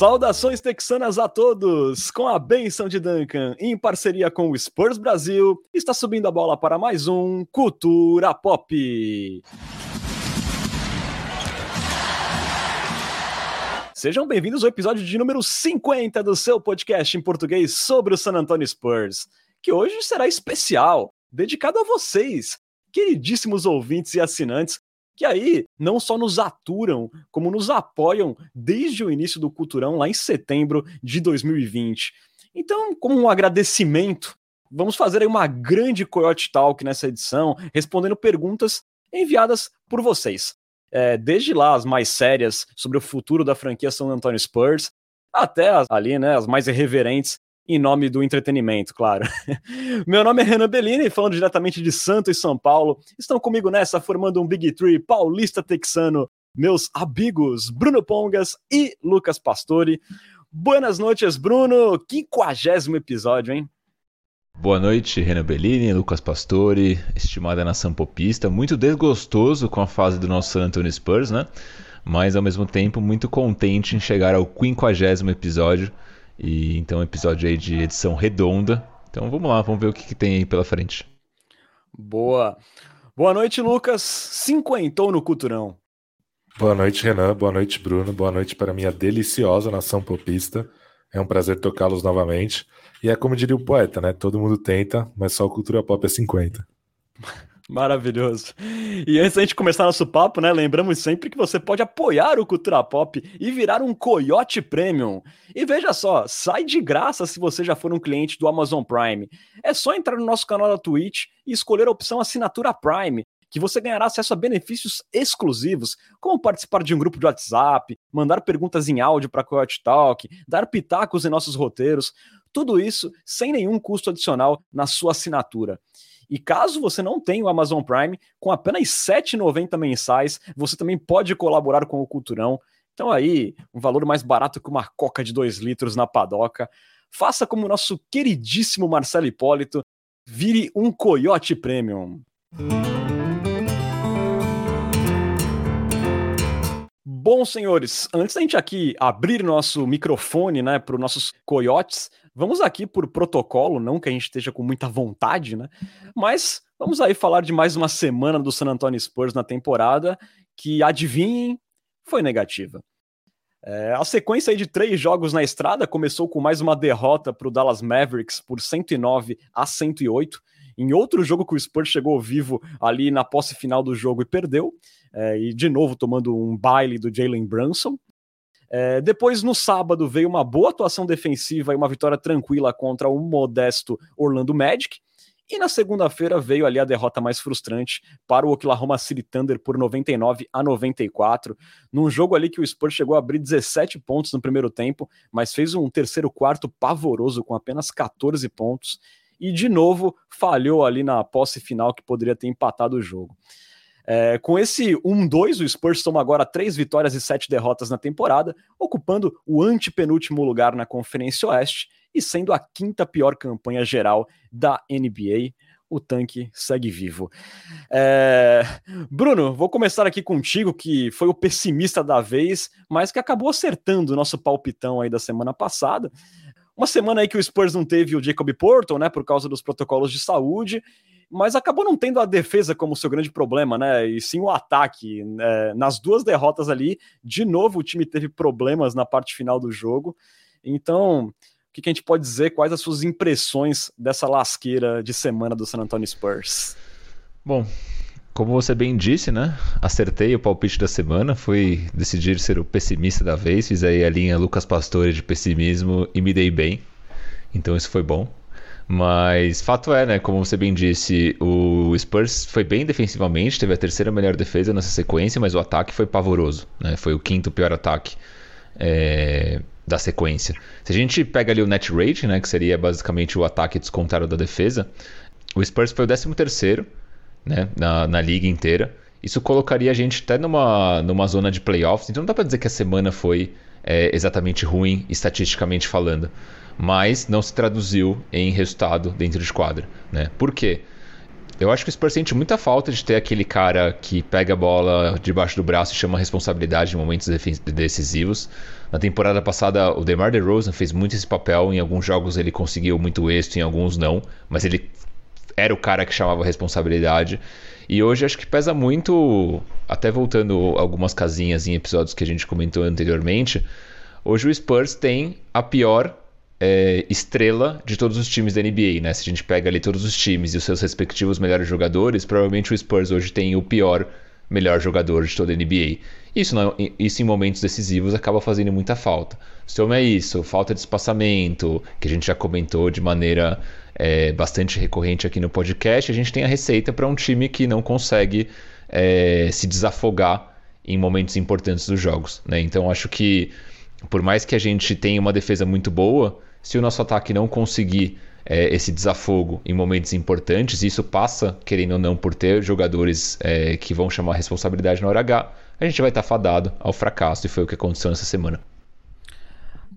Saudações texanas a todos! Com a benção de Duncan, em parceria com o Spurs Brasil, está subindo a bola para mais um Cultura Pop. Sejam bem-vindos ao episódio de número 50 do seu podcast em português sobre o San Antonio Spurs, que hoje será especial, dedicado a vocês, queridíssimos ouvintes e assinantes que aí não só nos aturam, como nos apoiam desde o início do Culturão, lá em setembro de 2020. Então, como um agradecimento, vamos fazer aí uma grande Coyote Talk nessa edição, respondendo perguntas enviadas por vocês. É, desde lá, as mais sérias sobre o futuro da franquia São Antonio Spurs, até as, ali, né, as mais irreverentes em nome do entretenimento, claro. Meu nome é Renan Bellini, falando diretamente de Santos e São Paulo. Estão comigo nessa, formando um Big Tree paulista texano, meus amigos Bruno Pongas e Lucas Pastore. Buenas noites, Bruno. Quinquagésimo episódio, hein? Boa noite, Renan Bellini, Lucas Pastore, estimada nação popista. Muito desgostoso com a fase do nosso San Antonio Spurs, né? Mas ao mesmo tempo muito contente em chegar ao quinquagésimo episódio e então episódio aí de edição redonda. Então vamos lá, vamos ver o que, que tem aí pela frente. Boa. Boa noite, Lucas. Cinquentou no Culturão. Boa noite, Renan. Boa noite, Bruno. Boa noite para minha deliciosa nação popista. É um prazer tocá-los novamente. E é como diria o poeta, né? Todo mundo tenta, mas só o Cultura Pop é 50. Maravilhoso. E antes da gente começar nosso papo, né, lembramos sempre que você pode apoiar o Cultura Pop e virar um Coyote Premium. E veja só, sai de graça se você já for um cliente do Amazon Prime. É só entrar no nosso canal da Twitch e escolher a opção Assinatura Prime, que você ganhará acesso a benefícios exclusivos, como participar de um grupo de WhatsApp, mandar perguntas em áudio para Coyote Talk, dar pitacos em nossos roteiros, tudo isso sem nenhum custo adicional na sua assinatura. E caso você não tenha o Amazon Prime, com apenas R$ 7,90 mensais, você também pode colaborar com o Culturão. Então aí, um valor mais barato que uma coca de 2 litros na padoca. Faça como o nosso queridíssimo Marcelo Hipólito, vire um Coyote Premium. Bom, senhores, antes da gente aqui abrir nosso microfone, né, para os nossos coiotes, vamos aqui por protocolo, não que a gente esteja com muita vontade, né, mas vamos aí falar de mais uma semana do San Antonio Spurs na temporada, que, adivinhem, foi negativa. É, a sequência de três jogos na estrada começou com mais uma derrota para o Dallas Mavericks por 109 a 108, em outro jogo que o Spurs chegou vivo ali na posse final do jogo e perdeu, é, e de novo tomando um baile do Jalen Brunson. É, depois, no sábado, veio uma boa atuação defensiva e uma vitória tranquila contra o modesto Orlando Magic. E na segunda-feira veio ali a derrota mais frustrante para o Oklahoma City Thunder por 99 a 94, num jogo ali que o Spurs chegou a abrir 17 pontos no primeiro tempo, mas fez um terceiro quarto pavoroso com apenas 14 pontos e de novo falhou ali na posse final que poderia ter empatado o jogo. É, com esse 1-2, o Spurs toma agora três vitórias e sete derrotas na temporada, ocupando o antepenúltimo lugar na Conferência Oeste e sendo a quinta pior campanha geral da NBA. O tanque segue vivo. É... Bruno, vou começar aqui contigo, que foi o pessimista da vez, mas que acabou acertando o nosso palpitão aí da semana passada. Uma semana aí que o Spurs não teve o Jacob Porto, né, por causa dos protocolos de saúde, mas acabou não tendo a defesa como seu grande problema, né? E sim o ataque. É, nas duas derrotas ali, de novo o time teve problemas na parte final do jogo. Então, o que, que a gente pode dizer? Quais as suas impressões dessa lasqueira de semana do San Antonio Spurs? Bom, como você bem disse, né? Acertei o palpite da semana, foi decidir ser o pessimista da vez, fiz aí a linha Lucas Pastore de pessimismo e me dei bem. Então isso foi bom. Mas fato é, né? Como você bem disse, o Spurs foi bem defensivamente, teve a terceira melhor defesa nessa sequência, mas o ataque foi pavoroso, né? Foi o quinto pior ataque é, da sequência. Se a gente pega ali o net rate, né? Que seria basicamente o ataque descontado da defesa, o Spurs foi o décimo terceiro, né? Na, na liga inteira. Isso colocaria a gente até numa, numa zona de playoffs. Então não dá para dizer que a semana foi é, exatamente ruim, estatisticamente falando mas não se traduziu em resultado dentro de quadra. Né? Por quê? Eu acho que o Spurs sente muita falta de ter aquele cara que pega a bola debaixo do braço e chama a responsabilidade em momentos decisivos. Na temporada passada, o DeMar DeRozan fez muito esse papel. Em alguns jogos ele conseguiu muito êxito, em alguns não. Mas ele era o cara que chamava a responsabilidade. E hoje acho que pesa muito, até voltando algumas casinhas em episódios que a gente comentou anteriormente, hoje o Spurs tem a pior é, estrela de todos os times da NBA, né? Se a gente pega ali todos os times e os seus respectivos melhores jogadores, provavelmente o Spurs hoje tem o pior melhor jogador de toda a NBA. Isso, não, isso em momentos decisivos acaba fazendo muita falta. Se é isso, falta de espaçamento, que a gente já comentou de maneira é, bastante recorrente aqui no podcast, a gente tem a receita para um time que não consegue é, se desafogar em momentos importantes dos jogos. Né? Então acho que por mais que a gente tenha uma defesa muito boa, se o nosso ataque não conseguir é, esse desafogo em momentos importantes, isso passa, querendo ou não, por ter jogadores é, que vão chamar responsabilidade na hora H, a gente vai estar fadado ao fracasso, e foi o que aconteceu nessa semana.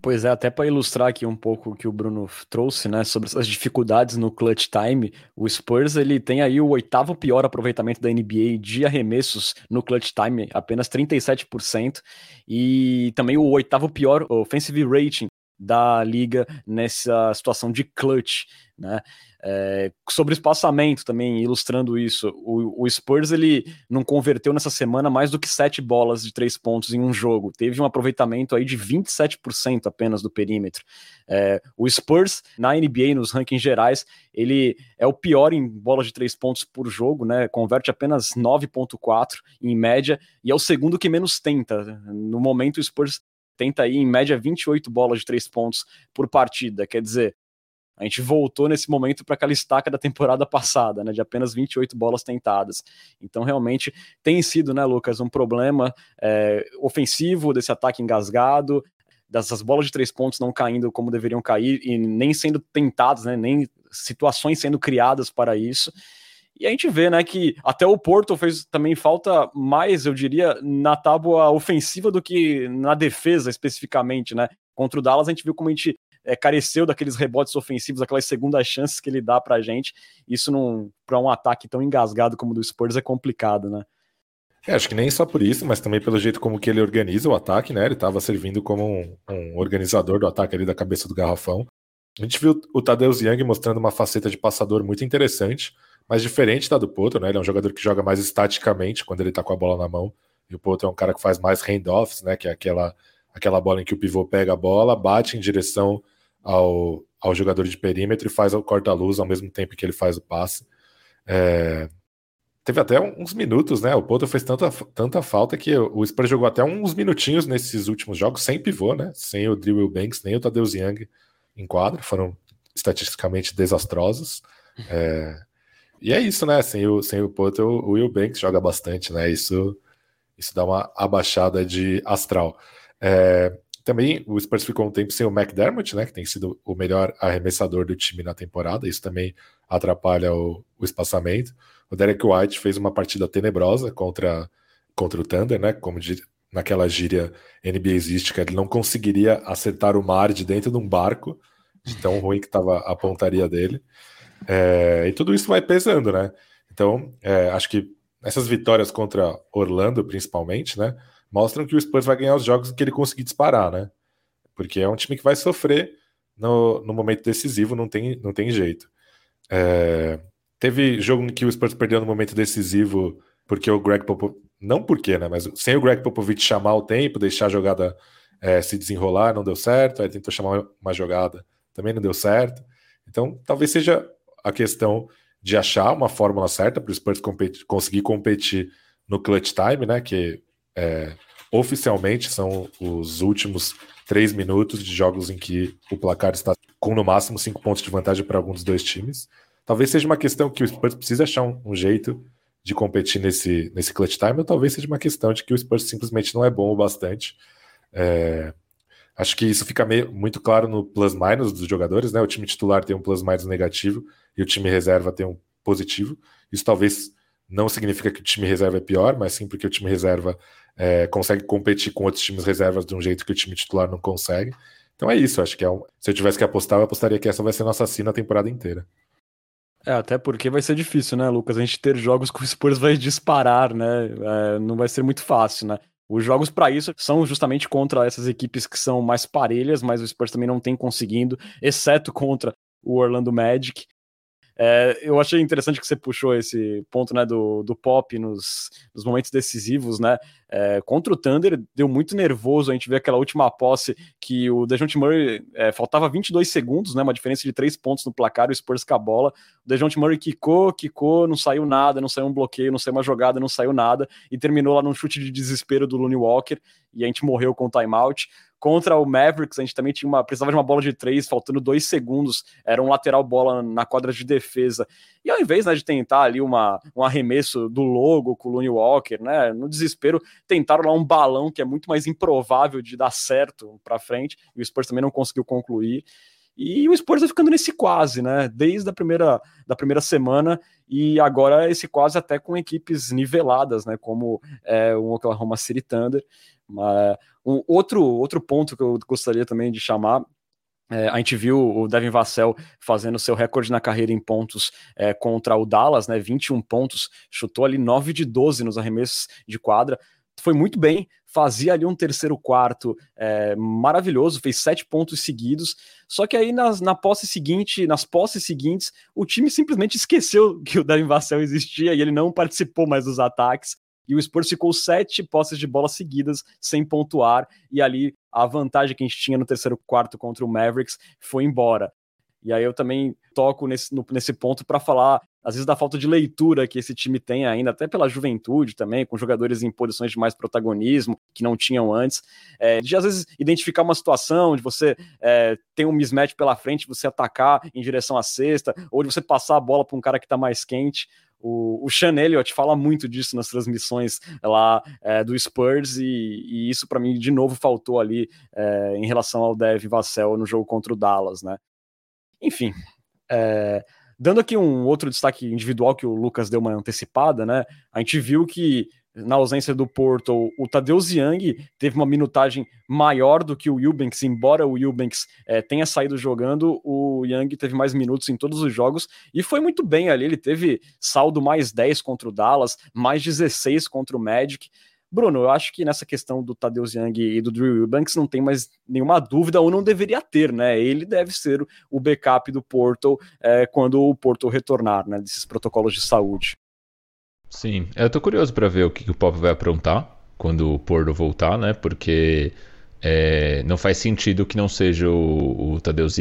Pois é, até para ilustrar aqui um pouco o que o Bruno trouxe, né, sobre as dificuldades no clutch time, o Spurs ele tem aí o oitavo pior aproveitamento da NBA de arremessos no clutch time, apenas 37%, e também o oitavo pior offensive rating da liga nessa situação de clutch, né? É, sobre espaçamento também, ilustrando isso, o, o, Spurs ele não converteu nessa semana mais do que sete bolas de três pontos em um jogo. Teve um aproveitamento aí de 27% apenas do perímetro. É, o Spurs, na NBA, nos rankings gerais, ele é o pior em bolas de três pontos por jogo, né? Converte apenas 9,4 em média, e é o segundo que menos tenta. No momento, o Spurs tenta aí em média 28 bolas de três pontos por partida. Quer dizer, a gente voltou nesse momento para aquela estaca da temporada passada, né, de apenas 28 bolas tentadas. Então, realmente, tem sido, né, Lucas, um problema é, ofensivo desse ataque engasgado, dessas bolas de três pontos não caindo como deveriam cair e nem sendo tentadas, né, nem situações sendo criadas para isso. E a gente vê, né, que até o Porto fez também falta mais, eu diria, na tábua ofensiva do que na defesa especificamente, né? Contra o Dallas a gente viu como a gente é, careceu daqueles rebotes ofensivos, aquelas segundas chances que ele dá pra gente. Isso para um ataque tão engasgado como o do Spurs é complicado, né? É, acho que nem só por isso, mas também pelo jeito como que ele organiza o ataque, né? Ele estava servindo como um, um, organizador do ataque ali da cabeça do garrafão. A gente viu o Tadeusz Young mostrando uma faceta de passador muito interessante, mas diferente da do Poto, né? Ele é um jogador que joga mais estaticamente quando ele tá com a bola na mão. E o Poto é um cara que faz mais handoffs, né? Que é aquela, aquela bola em que o pivô pega a bola, bate em direção ao, ao jogador de perímetro e faz o corta-luz ao mesmo tempo que ele faz o passe. É... Teve até uns minutos, né? O Poto fez tanta, tanta falta que o Spurs jogou até uns minutinhos nesses últimos jogos sem pivô, né? Sem o Drew Banks, nem o Tadeusz Young em quadra. Foram estatisticamente desastrosos. É... E é isso, né? Sem o, sem o Poto, o Will Banks joga bastante, né? Isso, isso dá uma abaixada de astral. É... Também o Spurs ficou um tempo sem o McDermott, né, que tem sido o melhor arremessador do time na temporada, isso também atrapalha o, o espaçamento. O Derek White fez uma partida tenebrosa contra, contra o Thunder, né, como de, naquela gíria NBAística, ele não conseguiria acertar o mar de dentro de um barco, de tão ruim que estava a pontaria dele. É, e tudo isso vai pesando, né? Então, é, acho que essas vitórias contra Orlando, principalmente, né? Mostram que o Spurs vai ganhar os jogos que ele conseguir disparar, né? Porque é um time que vai sofrer no, no momento decisivo, não tem, não tem jeito. É, teve jogo em que o Spurs perdeu no momento decisivo porque o Greg Popovich, não porque, né? Mas sem o Greg Popovich chamar o tempo, deixar a jogada é, se desenrolar, não deu certo. Aí tentou chamar uma jogada, também não deu certo. Então, talvez seja a questão de achar uma fórmula certa para o Spurs competir, conseguir competir no clutch time, né? Que é, oficialmente são os últimos três minutos de jogos em que o placar está com no máximo cinco pontos de vantagem para algum dos dois times. Talvez seja uma questão que o Spurs precisa achar um, um, jeito de competir nesse, nesse clutch time, ou talvez seja uma questão de que o Spurs simplesmente não é bom o bastante. É, acho que isso fica meio, muito claro no plus-minus dos jogadores, né? O time titular tem um plus-minus negativo e o time reserva tem um positivo. Isso talvez não significa que o time reserva é pior, mas sim porque o time reserva é, consegue competir com outros times reservas de um jeito que o time titular não consegue. Então é isso, acho que é um, se eu tivesse que apostar, eu apostaria que essa vai ser nossa assina a temporada inteira. É, até porque vai ser difícil, né, Lucas? A gente ter jogos que o Spurs vai disparar, né? É, não vai ser muito fácil, né? Os jogos para isso são justamente contra essas equipes que são mais parelhas, mas o Spurs também não tem conseguindo, exceto contra o Orlando Magic. É, eu achei interessante que você puxou esse ponto né, do, do pop nos, nos momentos decisivos, né? É, contra o Thunder, deu muito nervoso. A gente vê aquela última posse que o Dejounte Murray é, faltava 22 segundos, né? Uma diferença de 3 pontos no placar, o Spurs com a bola. O Dejounte Murray quicou, quicou, não saiu nada, não saiu um bloqueio, não saiu uma jogada, não saiu nada, e terminou lá num chute de desespero do Looney Walker, e a gente morreu com o timeout. Contra o Mavericks, a gente também tinha uma, precisava de uma bola de três, faltando dois segundos. Era um lateral bola na quadra de defesa. E ao invés né, de tentar ali uma, um arremesso do logo com o Looney Walker, né, no desespero, tentaram lá um balão que é muito mais improvável de dar certo para frente. E o Spurs também não conseguiu concluir. E o Spurs vai ficando nesse quase, né? Desde a primeira, da primeira semana e agora esse quase até com equipes niveladas, né? Como é, o Oklahoma City Thunder. Mas, um outro, outro ponto que eu gostaria também de chamar é, a gente viu o Devin Vassell fazendo seu recorde na carreira em pontos é, contra o Dallas, né? 21 pontos, chutou ali 9 de 12 nos arremessos de quadra. Foi muito bem, fazia ali um terceiro quarto é, maravilhoso, fez sete pontos seguidos. Só que aí nas, na posse seguinte, nas posses seguintes, o time simplesmente esqueceu que o Devin Vassell existia e ele não participou mais dos ataques e o Spurs ficou sete posses de bola seguidas sem pontuar, e ali a vantagem que a gente tinha no terceiro quarto contra o Mavericks foi embora. E aí eu também toco nesse, no, nesse ponto para falar, às vezes, da falta de leitura que esse time tem ainda, até pela juventude também, com jogadores em posições de mais protagonismo, que não tinham antes, é, de às vezes identificar uma situação, de você é, ter um mismatch pela frente, você atacar em direção à cesta, ou de você passar a bola para um cara que está mais quente. O, o Sean Elliott fala muito disso nas transmissões lá é, do Spurs, e, e isso para mim de novo faltou ali é, em relação ao Dev Vassell no jogo contra o Dallas, né? Enfim, é, dando aqui um outro destaque individual que o Lucas deu uma antecipada, né? A gente viu que na ausência do Porto, o Tadeusz Young teve uma minutagem maior do que o Eubanks, embora o Eubanks é, tenha saído jogando, o Young teve mais minutos em todos os jogos e foi muito bem ali, ele teve saldo mais 10 contra o Dallas, mais 16 contra o Magic, Bruno, eu acho que nessa questão do Tadeusz Young e do Drew Eubanks não tem mais nenhuma dúvida, ou não deveria ter, né? Ele deve ser o backup do Porto é, quando o Porto retornar, né? Desses protocolos de saúde. Sim, eu tô curioso para ver o que, que, o Pop vai aprontar quando o Porto voltar, né? Porque é, não faz sentido que não seja o, o Tadeusz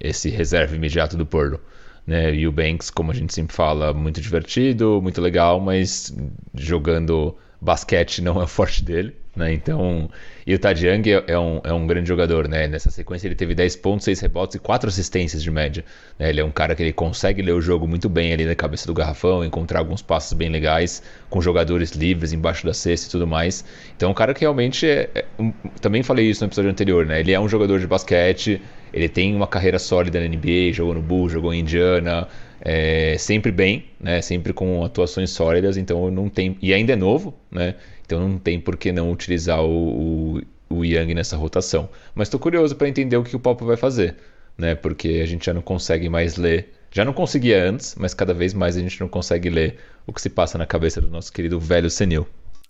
esse reserva imediato do Porto. Né? E o Banks, como a gente sempre fala, muito divertido, muito legal, mas jogando basquete não é o forte dele, né? Então, e o Tad Young é, é, um, é um grande jogador, né? Nessa sequência ele teve 10 pontos, 6 rebotes e 4 assistências de média. Né? Ele é um cara que ele consegue ler o jogo muito bem ali na cabeça do garrafão, encontrar alguns passos bem legais, com jogadores livres embaixo da cesta e tudo mais. Então, um cara que realmente é, é um, também falei isso no episódio anterior, né? Ele é um jogador de basquete, ele tem uma carreira sólida na NBA, jogou no Bulls, jogou em Indiana, é, sempre bem, né? Sempre com atuações sólidas, então não tem e ainda é novo, né? Então não tem por que não utilizar o, o, o Young nessa rotação. Mas estou curioso para entender o que o Pop vai fazer, né? Porque a gente já não consegue mais ler, já não conseguia antes, mas cada vez mais a gente não consegue ler o que se passa na cabeça do nosso querido velho senil.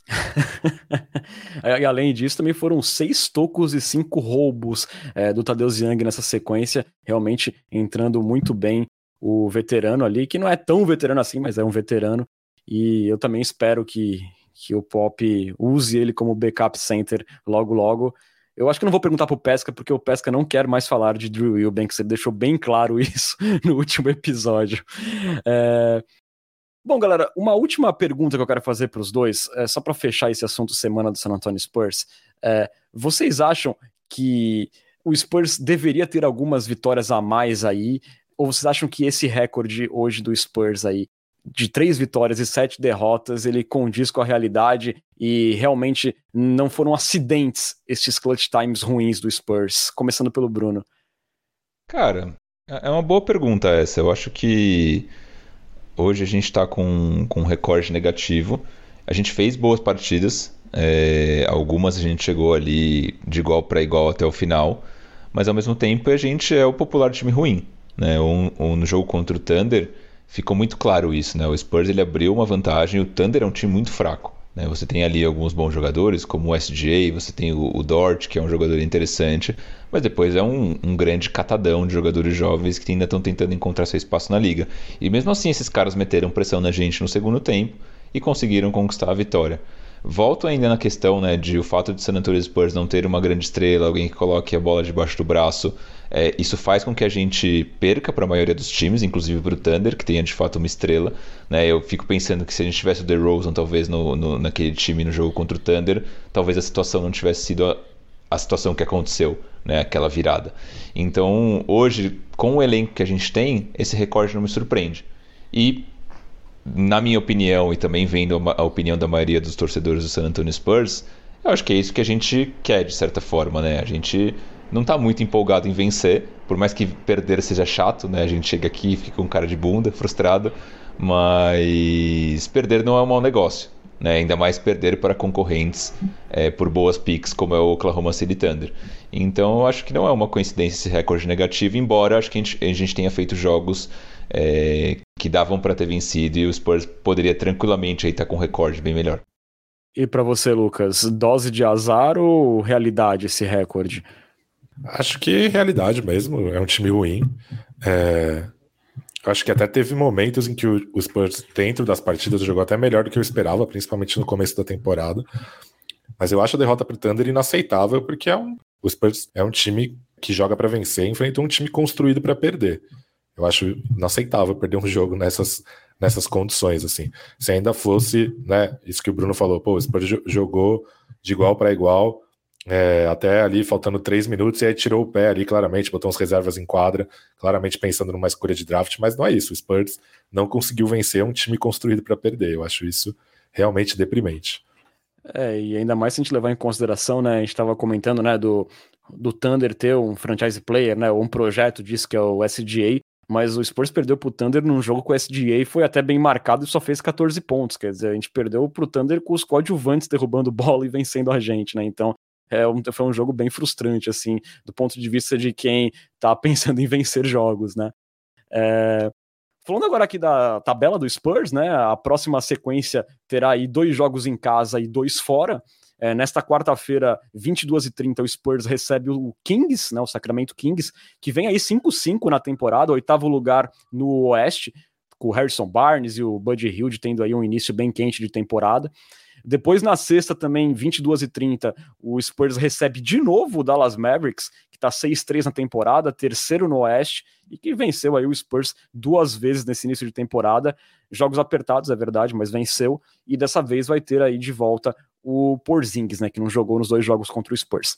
e além disso, também foram seis tocos e cinco roubos é, do Tadeusz Young nessa sequência, realmente entrando muito bem o veterano ali, que não é tão veterano assim, mas é um veterano. E eu também espero que, que o Pop use ele como backup center logo logo. Eu acho que não vou perguntar pro Pesca, porque o Pesca não quer mais falar de Drew Eubanks, ele deixou bem claro isso no último episódio. É, Bom, galera, uma última pergunta que eu quero fazer para os dois, é, só para fechar esse assunto semana do San Antonio Spurs. É, vocês acham que o Spurs deveria ter algumas vitórias a mais aí? Ou vocês acham que esse recorde hoje do Spurs aí, de três vitórias e sete derrotas, ele condiz com a realidade e realmente não foram acidentes esses clutch times ruins do Spurs? Começando pelo Bruno. Cara, é uma boa pergunta essa. Eu acho que Hoje a gente está com, com um recorde negativo. A gente fez boas partidas, é, algumas a gente chegou ali de igual para igual até o final, mas ao mesmo tempo a gente é o popular time ruim. Né? Um, um, no jogo contra o Thunder, ficou muito claro isso, né? O Spurs ele abriu uma vantagem, o Thunder é um time muito fraco. Né? Você tem ali alguns bons jogadores, como o SJ, você tem o, o Dort, que é um jogador interessante, mas depois é um, um grande catadão de jogadores jovens que ainda estão tentando encontrar seu espaço na liga. E mesmo assim, esses caras meteram pressão na gente no segundo tempo e conseguiram conquistar a vitória. Volto ainda na questão né, de o fato de San Antonio Spurs não ter uma grande estrela, alguém que coloque a bola debaixo do braço, é, isso faz com que a gente perca para a maioria dos times, inclusive para o Thunder, que tenha de fato uma estrela. Né? Eu fico pensando que se a gente tivesse o DeRozan talvez no, no, naquele time no jogo contra o Thunder, talvez a situação não tivesse sido a, a situação que aconteceu, né? aquela virada. Então, hoje, com o elenco que a gente tem, esse recorde não me surpreende. E na minha opinião, e também vendo a opinião da maioria dos torcedores do San Antonio Spurs, eu acho que é isso que a gente quer, de certa forma, né? A gente não está muito empolgado em vencer, por mais que perder seja chato, né? A gente chega aqui e fica com cara de bunda, frustrado, mas perder não é um mau negócio, né? Ainda mais perder para concorrentes é, por boas picks, como é o Oklahoma City Thunder. Então, eu acho que não é uma coincidência esse recorde negativo, embora acho que a gente, a gente tenha feito jogos é, que davam para ter vencido e o Spurs poderia tranquilamente estar com um recorde bem melhor. E para você, Lucas, dose de azar ou realidade esse recorde? Acho que realidade mesmo, é um time ruim. É... Acho que até teve momentos em que o Spurs, dentro das partidas, jogou até melhor do que eu esperava, principalmente no começo da temporada. Mas eu acho a derrota para o Thunder inaceitável, porque é um... o Spurs é um time que joga para vencer, enfrenta um time construído para perder. Eu acho inaceitável perder um jogo nessas, nessas condições, assim. Se ainda fosse, né, isso que o Bruno falou, pô, o Spurs jogou de igual para igual, é, até ali faltando três minutos, e aí tirou o pé ali, claramente, botou umas reservas em quadra, claramente pensando numa escolha de draft, mas não é isso. O Spurs não conseguiu vencer um time construído para perder. Eu acho isso realmente deprimente. É, e ainda mais se a gente levar em consideração, né? A gente estava comentando, né, do, do Thunder ter um franchise player, né? Um projeto disso que é o SGA, mas o Spurs perdeu pro Thunder num jogo com o SGA e foi até bem marcado e só fez 14 pontos. Quer dizer, a gente perdeu pro Thunder com os coadjuvantes derrubando bola e vencendo a gente, né? Então, é um, foi um jogo bem frustrante, assim, do ponto de vista de quem tá pensando em vencer jogos, né? É... Falando agora aqui da tabela do Spurs, né? A próxima sequência terá aí dois jogos em casa e dois fora. É, nesta quarta-feira, 22h30, o Spurs recebe o Kings, né, o Sacramento Kings, que vem aí 5-5 na temporada, oitavo lugar no Oeste, com o Harrison Barnes e o Buddy Hield tendo aí um início bem quente de temporada. Depois, na sexta, também, 22h30, o Spurs recebe de novo o Dallas Mavericks, que está 6-3 na temporada, terceiro no Oeste, e que venceu aí o Spurs duas vezes nesse início de temporada. Jogos apertados, é verdade, mas venceu. E dessa vez vai ter aí de volta o Porzingis, né, que não jogou nos dois jogos contra o Spurs.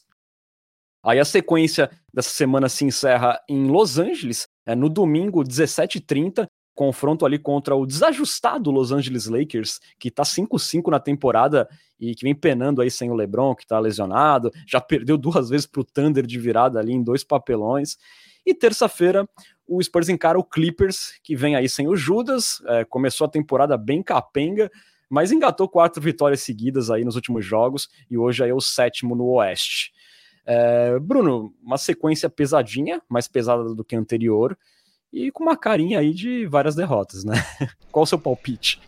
Aí a sequência dessa semana se encerra em Los Angeles, é, no domingo, 17h30, confronto ali contra o desajustado Los Angeles Lakers, que tá 5-5 na temporada e que vem penando aí sem o LeBron, que tá lesionado, já perdeu duas vezes pro Thunder de virada ali em dois papelões. E terça-feira, o Spurs encara o Clippers, que vem aí sem o Judas, é, começou a temporada bem capenga, mas engatou quatro vitórias seguidas aí nos últimos jogos e hoje é o sétimo no Oeste. É, Bruno, uma sequência pesadinha, mais pesada do que a anterior, e com uma carinha aí de várias derrotas, né? Qual o seu palpite?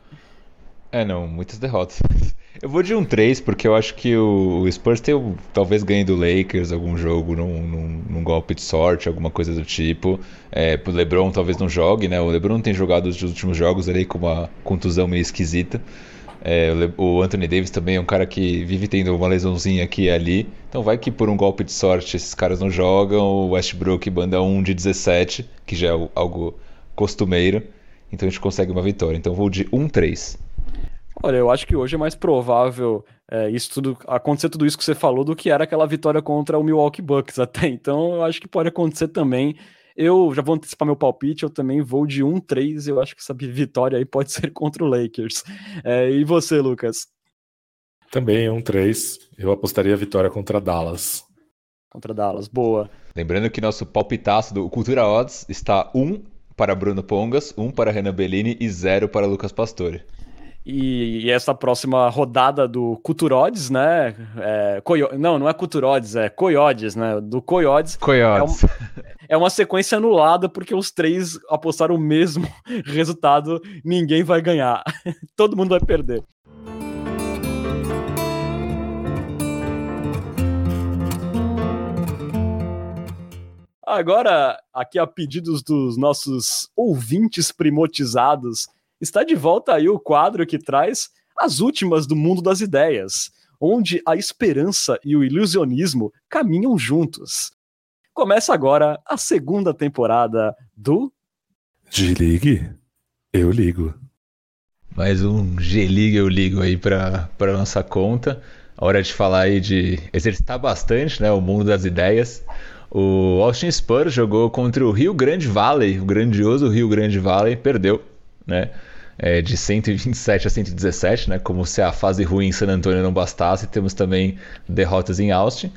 É, não, muitas derrotas. Eu vou de um 3, porque eu acho que o Spurs tem, talvez ganhe do Lakers algum jogo num, num, num golpe de sorte, alguma coisa do tipo. É, o LeBron talvez não jogue, né? O LeBron tem jogado os últimos jogos ali com uma contusão meio esquisita. É, o Anthony Davis também é um cara que vive tendo uma lesãozinha aqui e ali. Então vai que por um golpe de sorte esses caras não jogam. O Westbrook manda um de 17, que já é algo costumeiro. Então a gente consegue uma vitória. Então vou de 1-3. Olha, eu acho que hoje é mais provável é, isso tudo acontecer tudo isso que você falou do que era aquela vitória contra o Milwaukee Bucks até. Então eu acho que pode acontecer também. Eu já vou antecipar meu palpite, eu também vou de 1-3. Eu acho que essa vitória aí pode ser contra o Lakers. É, e você, Lucas? Também 1-3. Eu apostaria a vitória contra Dallas. Contra Dallas, boa. Lembrando que nosso palpitaço do Cultura Odds está 1 para Bruno Pongas, 1 para Renan Bellini e 0 para Lucas Pastore. E, e, essa próxima rodada do Culturodes, né? É, Coyo... Não, não é Culturodes, é Coyodes, né? Do Coyodes. Coyotes. É, um... é, uma sequência anulada porque os três apostaram o mesmo resultado. Ninguém vai ganhar. Todo mundo vai perder. Agora, aqui a pedidos dos nossos ouvintes primotizados, está de volta aí o quadro que traz as últimas do mundo das ideias, onde a esperança e o ilusionismo caminham juntos. Começa agora a segunda temporada do G-League, eu ligo. Mais um G-League eu ligo aí para nossa conta. Hora de falar aí de exercitar bastante, né, o mundo das ideias. O Austin Spurs jogou contra o Rio Grande Valley, o grandioso Rio Grande Valley, perdeu, né? É, de 127 a 117, né? Como se a fase ruim em San Antonio não bastasse, temos também derrotas em Austin.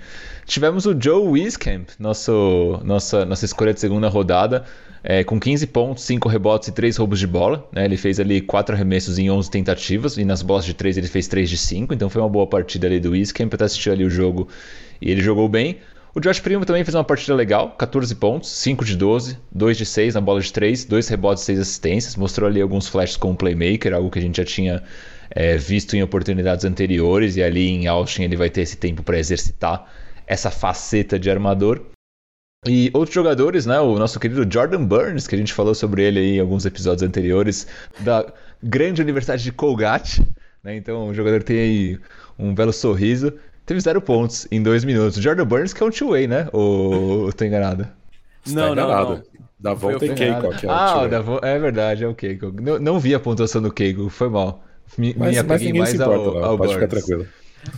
Tivemos o Joe Wiskamp, nosso, nossa, nossa escolha de segunda rodada, é, com 15 pontos, 5 rebotes e 3 roubos de bola. Né? Ele fez ali 4 arremessos em 11 tentativas, e nas bolas de 3 ele fez 3 de 5, então foi uma boa partida ali do Wiskamp. Eu assisti ali o jogo e ele jogou bem. O Josh Primo também fez uma partida legal, 14 pontos, 5 de 12, 2 de 6 na bola de 3, 2 rebotes, 6 assistências. Mostrou ali alguns flashes com o playmaker, algo que a gente já tinha é, visto em oportunidades anteriores, e ali em Austin ele vai ter esse tempo para exercitar essa faceta de armador. E outros jogadores, né? O nosso querido Jordan Burns, que a gente falou sobre ele em alguns episódios anteriores, da grande Universidade de Colgate. Né? Então o jogador tem aí um belo sorriso teve zero pontos em dois minutos. Jordan Burns que é um two-way, né? Ou tô enganado? Não, não, não. Da volta é Keiko. Ah, da vo... é verdade, é o Keiko. Não, não vi a pontuação do Keiko, foi mal. Me, mas, me mas mais importa, ao, não. ao Pode Burns. ficar tranquilo.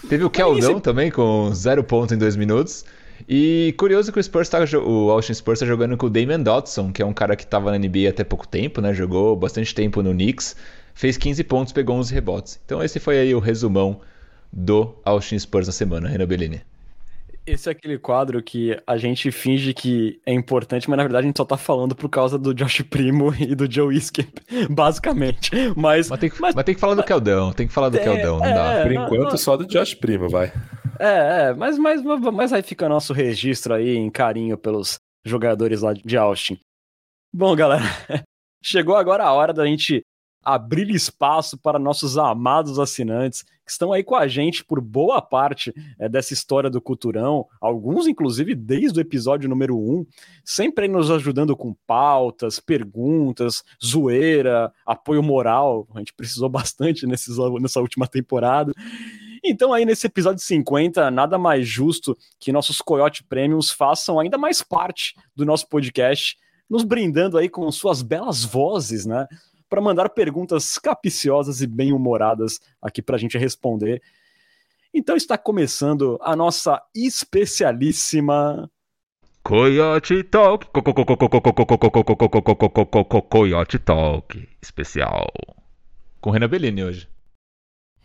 Teve o Keldon também com zero pontos em dois minutos. E curioso que o Spurs tá, o Austin Spurs está jogando com o Damian Dotson, que é um cara que estava na NBA até pouco tempo, né? Jogou bastante tempo no Knicks, fez 15 pontos, pegou 11 rebotes. Então esse foi aí o resumão do Austin Spurs na semana, Renan Bellini? Esse é aquele quadro que a gente finge que é importante, mas na verdade a gente só tá falando por causa do Josh Primo e do Joe Skip, basicamente. Mas, mas, tem que, mas, mas tem que falar do Keldão, tem que falar do é, Keldão, não é, dá. Por enquanto, não, só do Josh Primo, vai. É, é mas, mas, mas aí fica nosso registro aí em carinho pelos jogadores lá de Austin. Bom, galera, chegou agora a hora da gente abrir espaço para nossos amados assinantes que estão aí com a gente por boa parte é, dessa história do Culturão, alguns inclusive desde o episódio número 1, sempre nos ajudando com pautas, perguntas, zoeira, apoio moral, a gente precisou bastante nesses, nessa última temporada. Então, aí nesse episódio 50, nada mais justo que nossos Coyote Premiums façam ainda mais parte do nosso podcast, nos brindando aí com suas belas vozes, né? Para mandar perguntas capciosas e bem-humoradas aqui para a gente responder. Então está começando a nossa especialíssima. Coyote Talk. Coyote Talk especial. Com Renan Bellini hoje.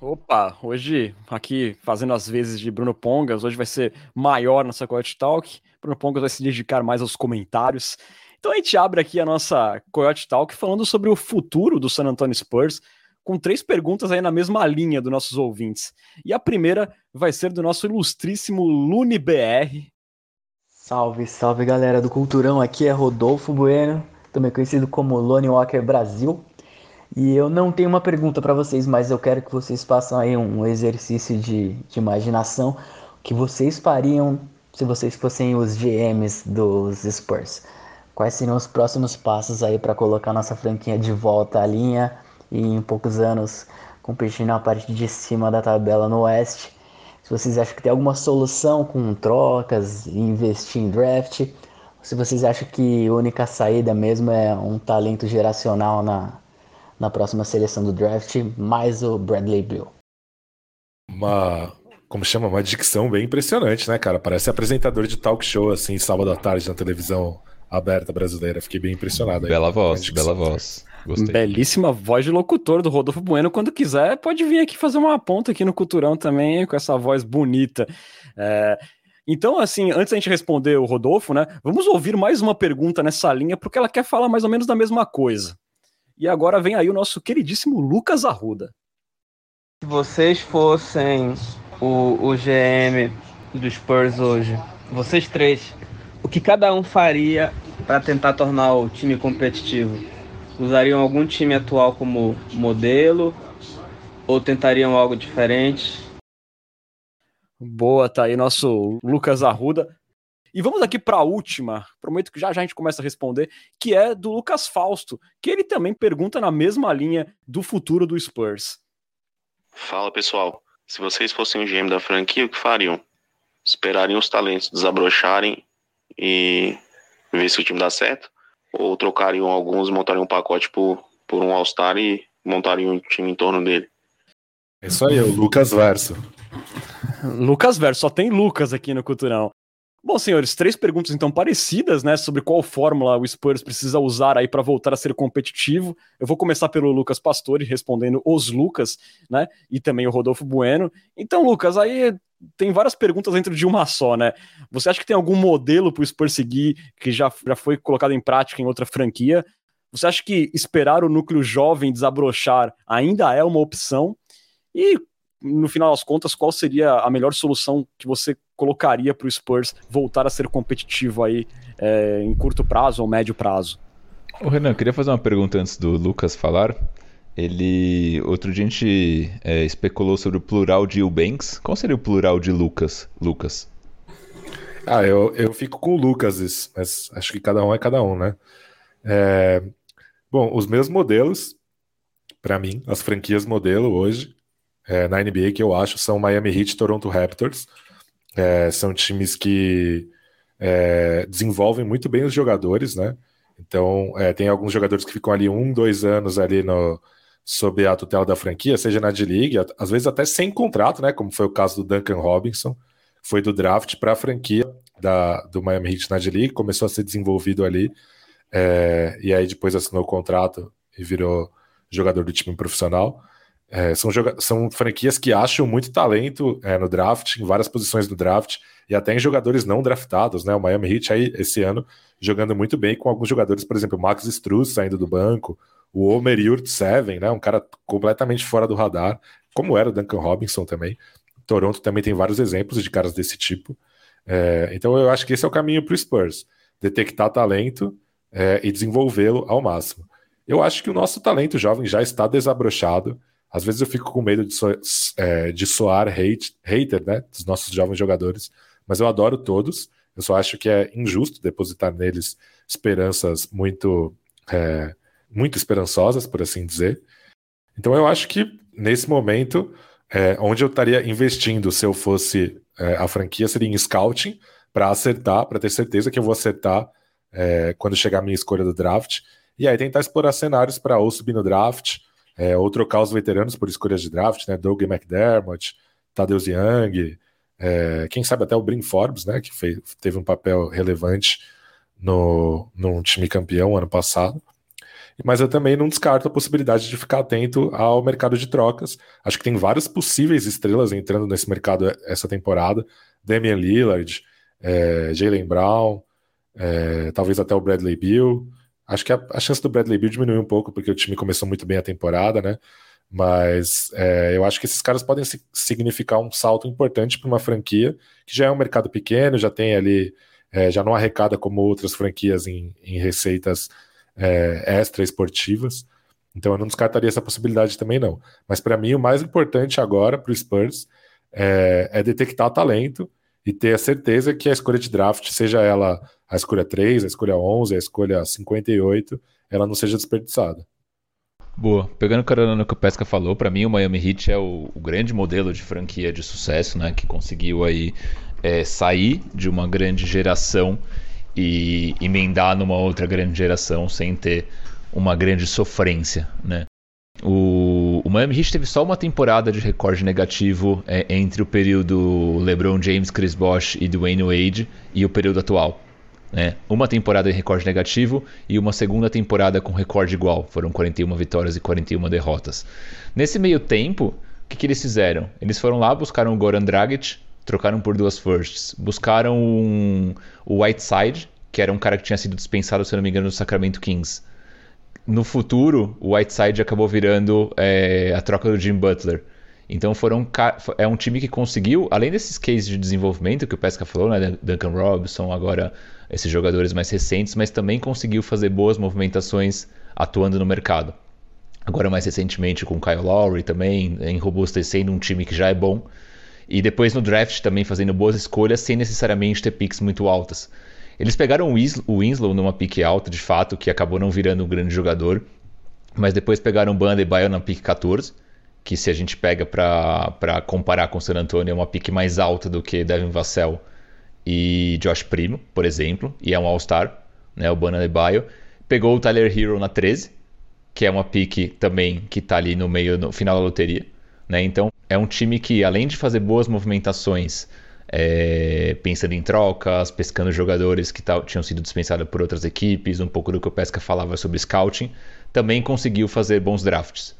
Opa, hoje aqui fazendo as vezes de Bruno Pongas, hoje vai ser maior nossa Coyote Talk. Bruno Pongas vai se dedicar mais aos comentários. Então a gente abre aqui a nossa Coyote Talk falando sobre o futuro do San Antonio Spurs, com três perguntas aí na mesma linha dos nossos ouvintes. E a primeira vai ser do nosso ilustríssimo Lune BR. Salve, salve galera do Culturão, aqui é Rodolfo Bueno, também conhecido como Lone Walker Brasil. E eu não tenho uma pergunta para vocês, mas eu quero que vocês façam aí um exercício de, de imaginação. O que vocês fariam se vocês fossem os GMs dos Spurs? Quais seriam os próximos passos aí para colocar nossa franquia de volta à linha e em poucos anos competir na parte de cima da tabela no Oeste. Se vocês acham que tem alguma solução com trocas, investir em draft, se vocês acham que a única saída mesmo é um talento geracional na, na próxima seleção do draft, mais o Bradley Bill. Uma, como chama, uma dicção bem impressionante, né, cara? Parece apresentador de talk show, assim, sábado à tarde na televisão aberta brasileira. Fiquei bem impressionado. Aí, bela voz, bela voz. Gostei. Belíssima voz de locutor do Rodolfo Bueno. Quando quiser, pode vir aqui fazer uma ponta aqui no Culturão também, com essa voz bonita. É... Então, assim, antes da gente responder o Rodolfo, né, vamos ouvir mais uma pergunta nessa linha, porque ela quer falar mais ou menos da mesma coisa. E agora vem aí o nosso queridíssimo Lucas Arruda. Se vocês fossem o, o GM do Spurs hoje, vocês três, o que cada um faria para tentar tornar o time competitivo? Usariam algum time atual como modelo ou tentariam algo diferente? Boa, tá aí nosso Lucas Arruda. E vamos aqui para a última, prometo que já, já a gente começa a responder, que é do Lucas Fausto, que ele também pergunta na mesma linha do futuro do Spurs. Fala pessoal, se vocês fossem o GM da franquia, o que fariam? Esperariam os talentos desabrocharem e ver se o time dá certo? Ou trocariam alguns, montariam um pacote por, por um All-Star e montariam um time em torno dele? É isso aí, o Lucas Verso. Lucas Verso, só tem Lucas aqui no Culturão. Bom, senhores, três perguntas então parecidas, né, sobre qual fórmula o Spurs precisa usar aí para voltar a ser competitivo. Eu vou começar pelo Lucas Pastore respondendo os Lucas, né, e também o Rodolfo Bueno. Então, Lucas, aí tem várias perguntas dentro de uma só, né? Você acha que tem algum modelo para o Spurs seguir que já, já foi colocado em prática em outra franquia? Você acha que esperar o núcleo jovem desabrochar ainda é uma opção? E no final das contas, qual seria a melhor solução que você colocaria para o Spurs voltar a ser competitivo aí é, em curto prazo ou médio prazo? Ô Renan, eu queria fazer uma pergunta antes do Lucas falar. Ele. Outro dia a gente é, especulou sobre o plural de Eubanks. Qual seria o plural de Lucas? Lucas. Ah, eu, eu fico com o Lucas, mas acho que cada um é cada um, né? É... Bom, os meus modelos, para mim, as franquias modelo hoje, é, na NBA que eu acho são Miami Heat e Toronto Raptors. É, são times que é, desenvolvem muito bem os jogadores, né? Então, é, tem alguns jogadores que ficam ali um, dois anos ali no, sob a tutela da franquia, seja na D-League, às vezes até sem contrato, né? Como foi o caso do Duncan Robinson, foi do draft para a franquia da, do Miami Heat na D-League, começou a ser desenvolvido ali, é, e aí depois assinou o contrato e virou jogador do time profissional. É, são, são franquias que acham muito talento é, no draft, em várias posições do draft, e até em jogadores não draftados, né? O Miami Heat aí, esse ano, jogando muito bem com alguns jogadores, por exemplo, Max Struz saindo do banco, o Omer Yurt-Seven, né? Um cara completamente fora do radar, como era o Duncan Robinson também. Toronto também tem vários exemplos de caras desse tipo. É, então eu acho que esse é o caminho para o Spurs: detectar talento é, e desenvolvê-lo ao máximo. Eu acho que o nosso talento jovem já está desabrochado. Às vezes eu fico com medo de, so, é, de soar hate, hater né, dos nossos jovens jogadores, mas eu adoro todos. Eu só acho que é injusto depositar neles esperanças muito, é, muito esperançosas, por assim dizer. Então eu acho que nesse momento, é, onde eu estaria investindo se eu fosse é, a franquia seria em scouting para acertar, para ter certeza que eu vou acertar é, quando chegar a minha escolha do draft. E aí tentar explorar cenários para ou subir no draft é, ou trocar os veteranos por escolhas de draft, né? Doug McDermott, Tadeusz Young, é, quem sabe até o Brin Forbes, né? Que fez, teve um papel relevante no, no time campeão ano passado. Mas eu também não descarto a possibilidade de ficar atento ao mercado de trocas. Acho que tem várias possíveis estrelas entrando nesse mercado essa temporada. Damian Lillard, é, Jalen Brown, é, talvez até o Bradley Bill. Acho que a, a, chance do Bradley Bill diminuiu um pouco, porque o time começou muito bem a temporada, né? Mas é, eu acho que esses caras podem significar um salto importante para uma franquia que já é um mercado pequeno, já tem ali, é, já não arrecada como outras franquias em, em receitas é, extra esportivas. Então eu não descartaria essa possibilidade também, não. Mas para mim, o mais importante agora para o Spurs é, é detectar talento e ter a certeza que a escolha de draft, seja ela a escolha 3, a escolha 11, a escolha 58, ela não seja desperdiçada. Boa. Pegando o carona no que o Pesca falou, para mim o Miami Heat é o, o, grande modelo de franquia de sucesso, né? Que conseguiu aí é, sair de uma grande geração e emendar numa outra grande geração sem ter uma grande sofrência, né? O, o Miami Heat teve só uma temporada de recorde negativo é, entre o período LeBron James, Chris Bosh e Dwayne Wade e o período atual. Né? Uma temporada em recorde negativo e uma segunda temporada com recorde igual. Foram 41 vitórias e 41 derrotas. Nesse meio tempo, o que, que eles fizeram? Eles foram lá, buscaram o Goran Dragic, trocaram por duas firsts. Buscaram um, o Whiteside, que era um cara que tinha sido dispensado, se não me engano, do Sacramento Kings. No futuro, o Whiteside acabou virando é, a troca do Jim Butler. Então foram é um time que conseguiu, além desses cases de desenvolvimento que o Pesca falou, né, Duncan Robinson, agora esses jogadores mais recentes, mas também conseguiu fazer boas movimentações atuando no mercado. Agora mais recentemente com o Kyle Lowry também, enrobustecendo um time que já é bom. E depois no draft também fazendo boas escolhas sem necessariamente ter picks muito altas. Eles pegaram o Winslow numa pique alta, de fato, que acabou não virando um grande jogador. Mas depois pegaram o Bandebaio na pique 14 que se a gente pega para comparar com o San Antonio, é uma pique mais alta do que Devin Vassell e Josh Primo, por exemplo, e é um All-Star, né, o Bana de Baio. Pegou o Tyler Hero na 13, que é uma pique também que está ali no meio, no final da loteria. Né? Então, é um time que, além de fazer boas movimentações, é, pensando em trocas, pescando jogadores que tinham sido dispensados por outras equipes, um pouco do que o Pesca falava sobre scouting, também conseguiu fazer bons drafts.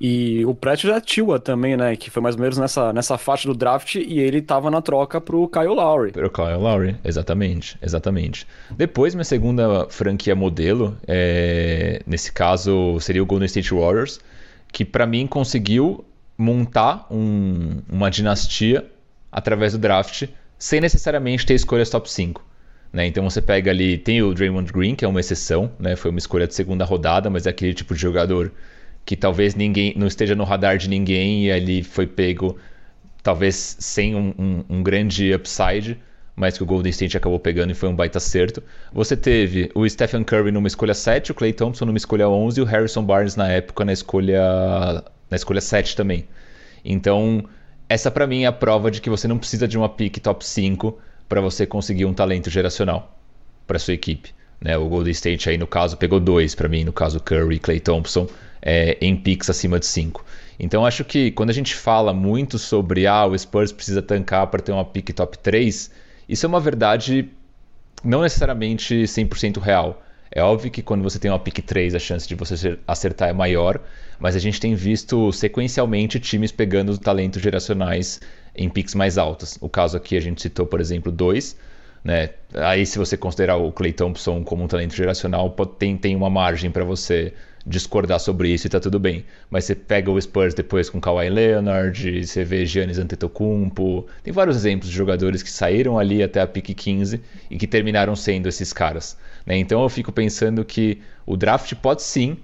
E o Pratt já Tua também, né? Que foi mais ou menos nessa, nessa faixa do draft e ele tava na troca pro Kyle Lowry. Pro Kyle Lowry, exatamente, exatamente. Depois, minha segunda franquia modelo, é... nesse caso seria o Golden State Warriors, que para mim conseguiu montar um, uma dinastia através do draft sem necessariamente ter escolhas top 5. Né? Então você pega ali, tem o Draymond Green, que é uma exceção, né? foi uma escolha de segunda rodada, mas é aquele tipo de jogador que talvez ninguém não esteja no radar de ninguém e ali foi pego talvez sem um, um, um, grande upside, mas que o Golden State acabou pegando e foi um baita acerto. Você teve o Stephen Curry numa escolha 7, o Clay Thompson numa escolha 11 e o Harrison Barnes na época na escolha na escolha 7 também. Então, essa para mim é a prova de que você não precisa de uma pick top 5 para você conseguir um talento geracional para sua equipe. Né? O Golden State aí no caso pegou dois para mim, no caso Curry e Clay Thompson é, em picks acima de 5. Então acho que quando a gente fala muito sobre ah, o Spurs precisa tancar para ter uma pick top 3, isso é uma verdade não necessariamente 100% real. É óbvio que quando você tem uma pick 3 a chance de você acertar é maior, mas a gente tem visto sequencialmente times pegando talentos geracionais em picks mais altas. O caso aqui a gente citou, por exemplo, dois. Né? Aí, se você considerar o Clay Thompson como um talento geracional, tem, tem uma margem para você discordar sobre isso e tá tudo bem. Mas você pega o Spurs depois com Kawhi Leonard, você vê Giannis Antetokounmpo, tem vários exemplos de jogadores que saíram ali até a pick 15 e que terminaram sendo esses caras. Né? Então eu fico pensando que o draft pode sim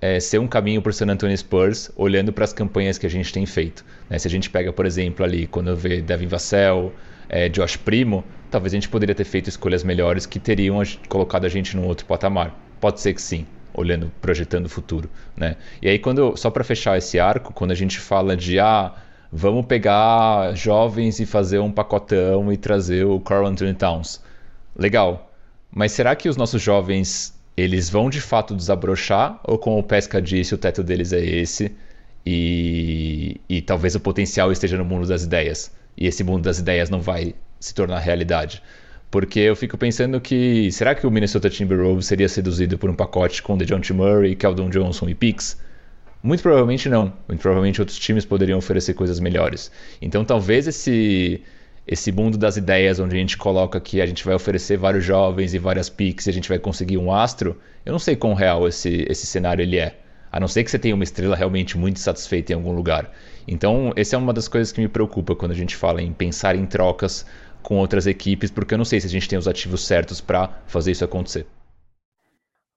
é, ser um caminho para o San Antonio Spurs, olhando para as campanhas que a gente tem feito. Né? Se a gente pega, por exemplo, ali, quando vejo Devin Vassell, é, Josh Primo, talvez a gente poderia ter feito escolhas melhores que teriam colocado a gente num outro patamar. Pode ser que sim olhando, projetando o futuro, né? E aí quando só para fechar esse arco, quando a gente fala de ah, vamos pegar jovens e fazer um pacotão e trazer o Carl Anthony Towns. Legal. Mas será que os nossos jovens eles vão de fato desabrochar ou como o Pesca disse, o teto deles é esse e, e talvez o potencial esteja no mundo das ideias e esse mundo das ideias não vai se tornar realidade? Porque eu fico pensando que será que o Minnesota Timberwolves seria seduzido por um pacote com DeJounte Murray, Keldon Johnson e picks? Muito provavelmente não. Muito provavelmente outros times poderiam oferecer coisas melhores. Então talvez esse esse mundo das ideias onde a gente coloca que a gente vai oferecer vários jovens e várias picks e a gente vai conseguir um astro, eu não sei quão real esse, esse cenário ele é. A não ser que você tenha uma estrela realmente muito satisfeita em algum lugar. Então, essa é uma das coisas que me preocupa quando a gente fala em pensar em trocas com outras equipes, porque eu não sei se a gente tem os ativos certos para fazer isso acontecer.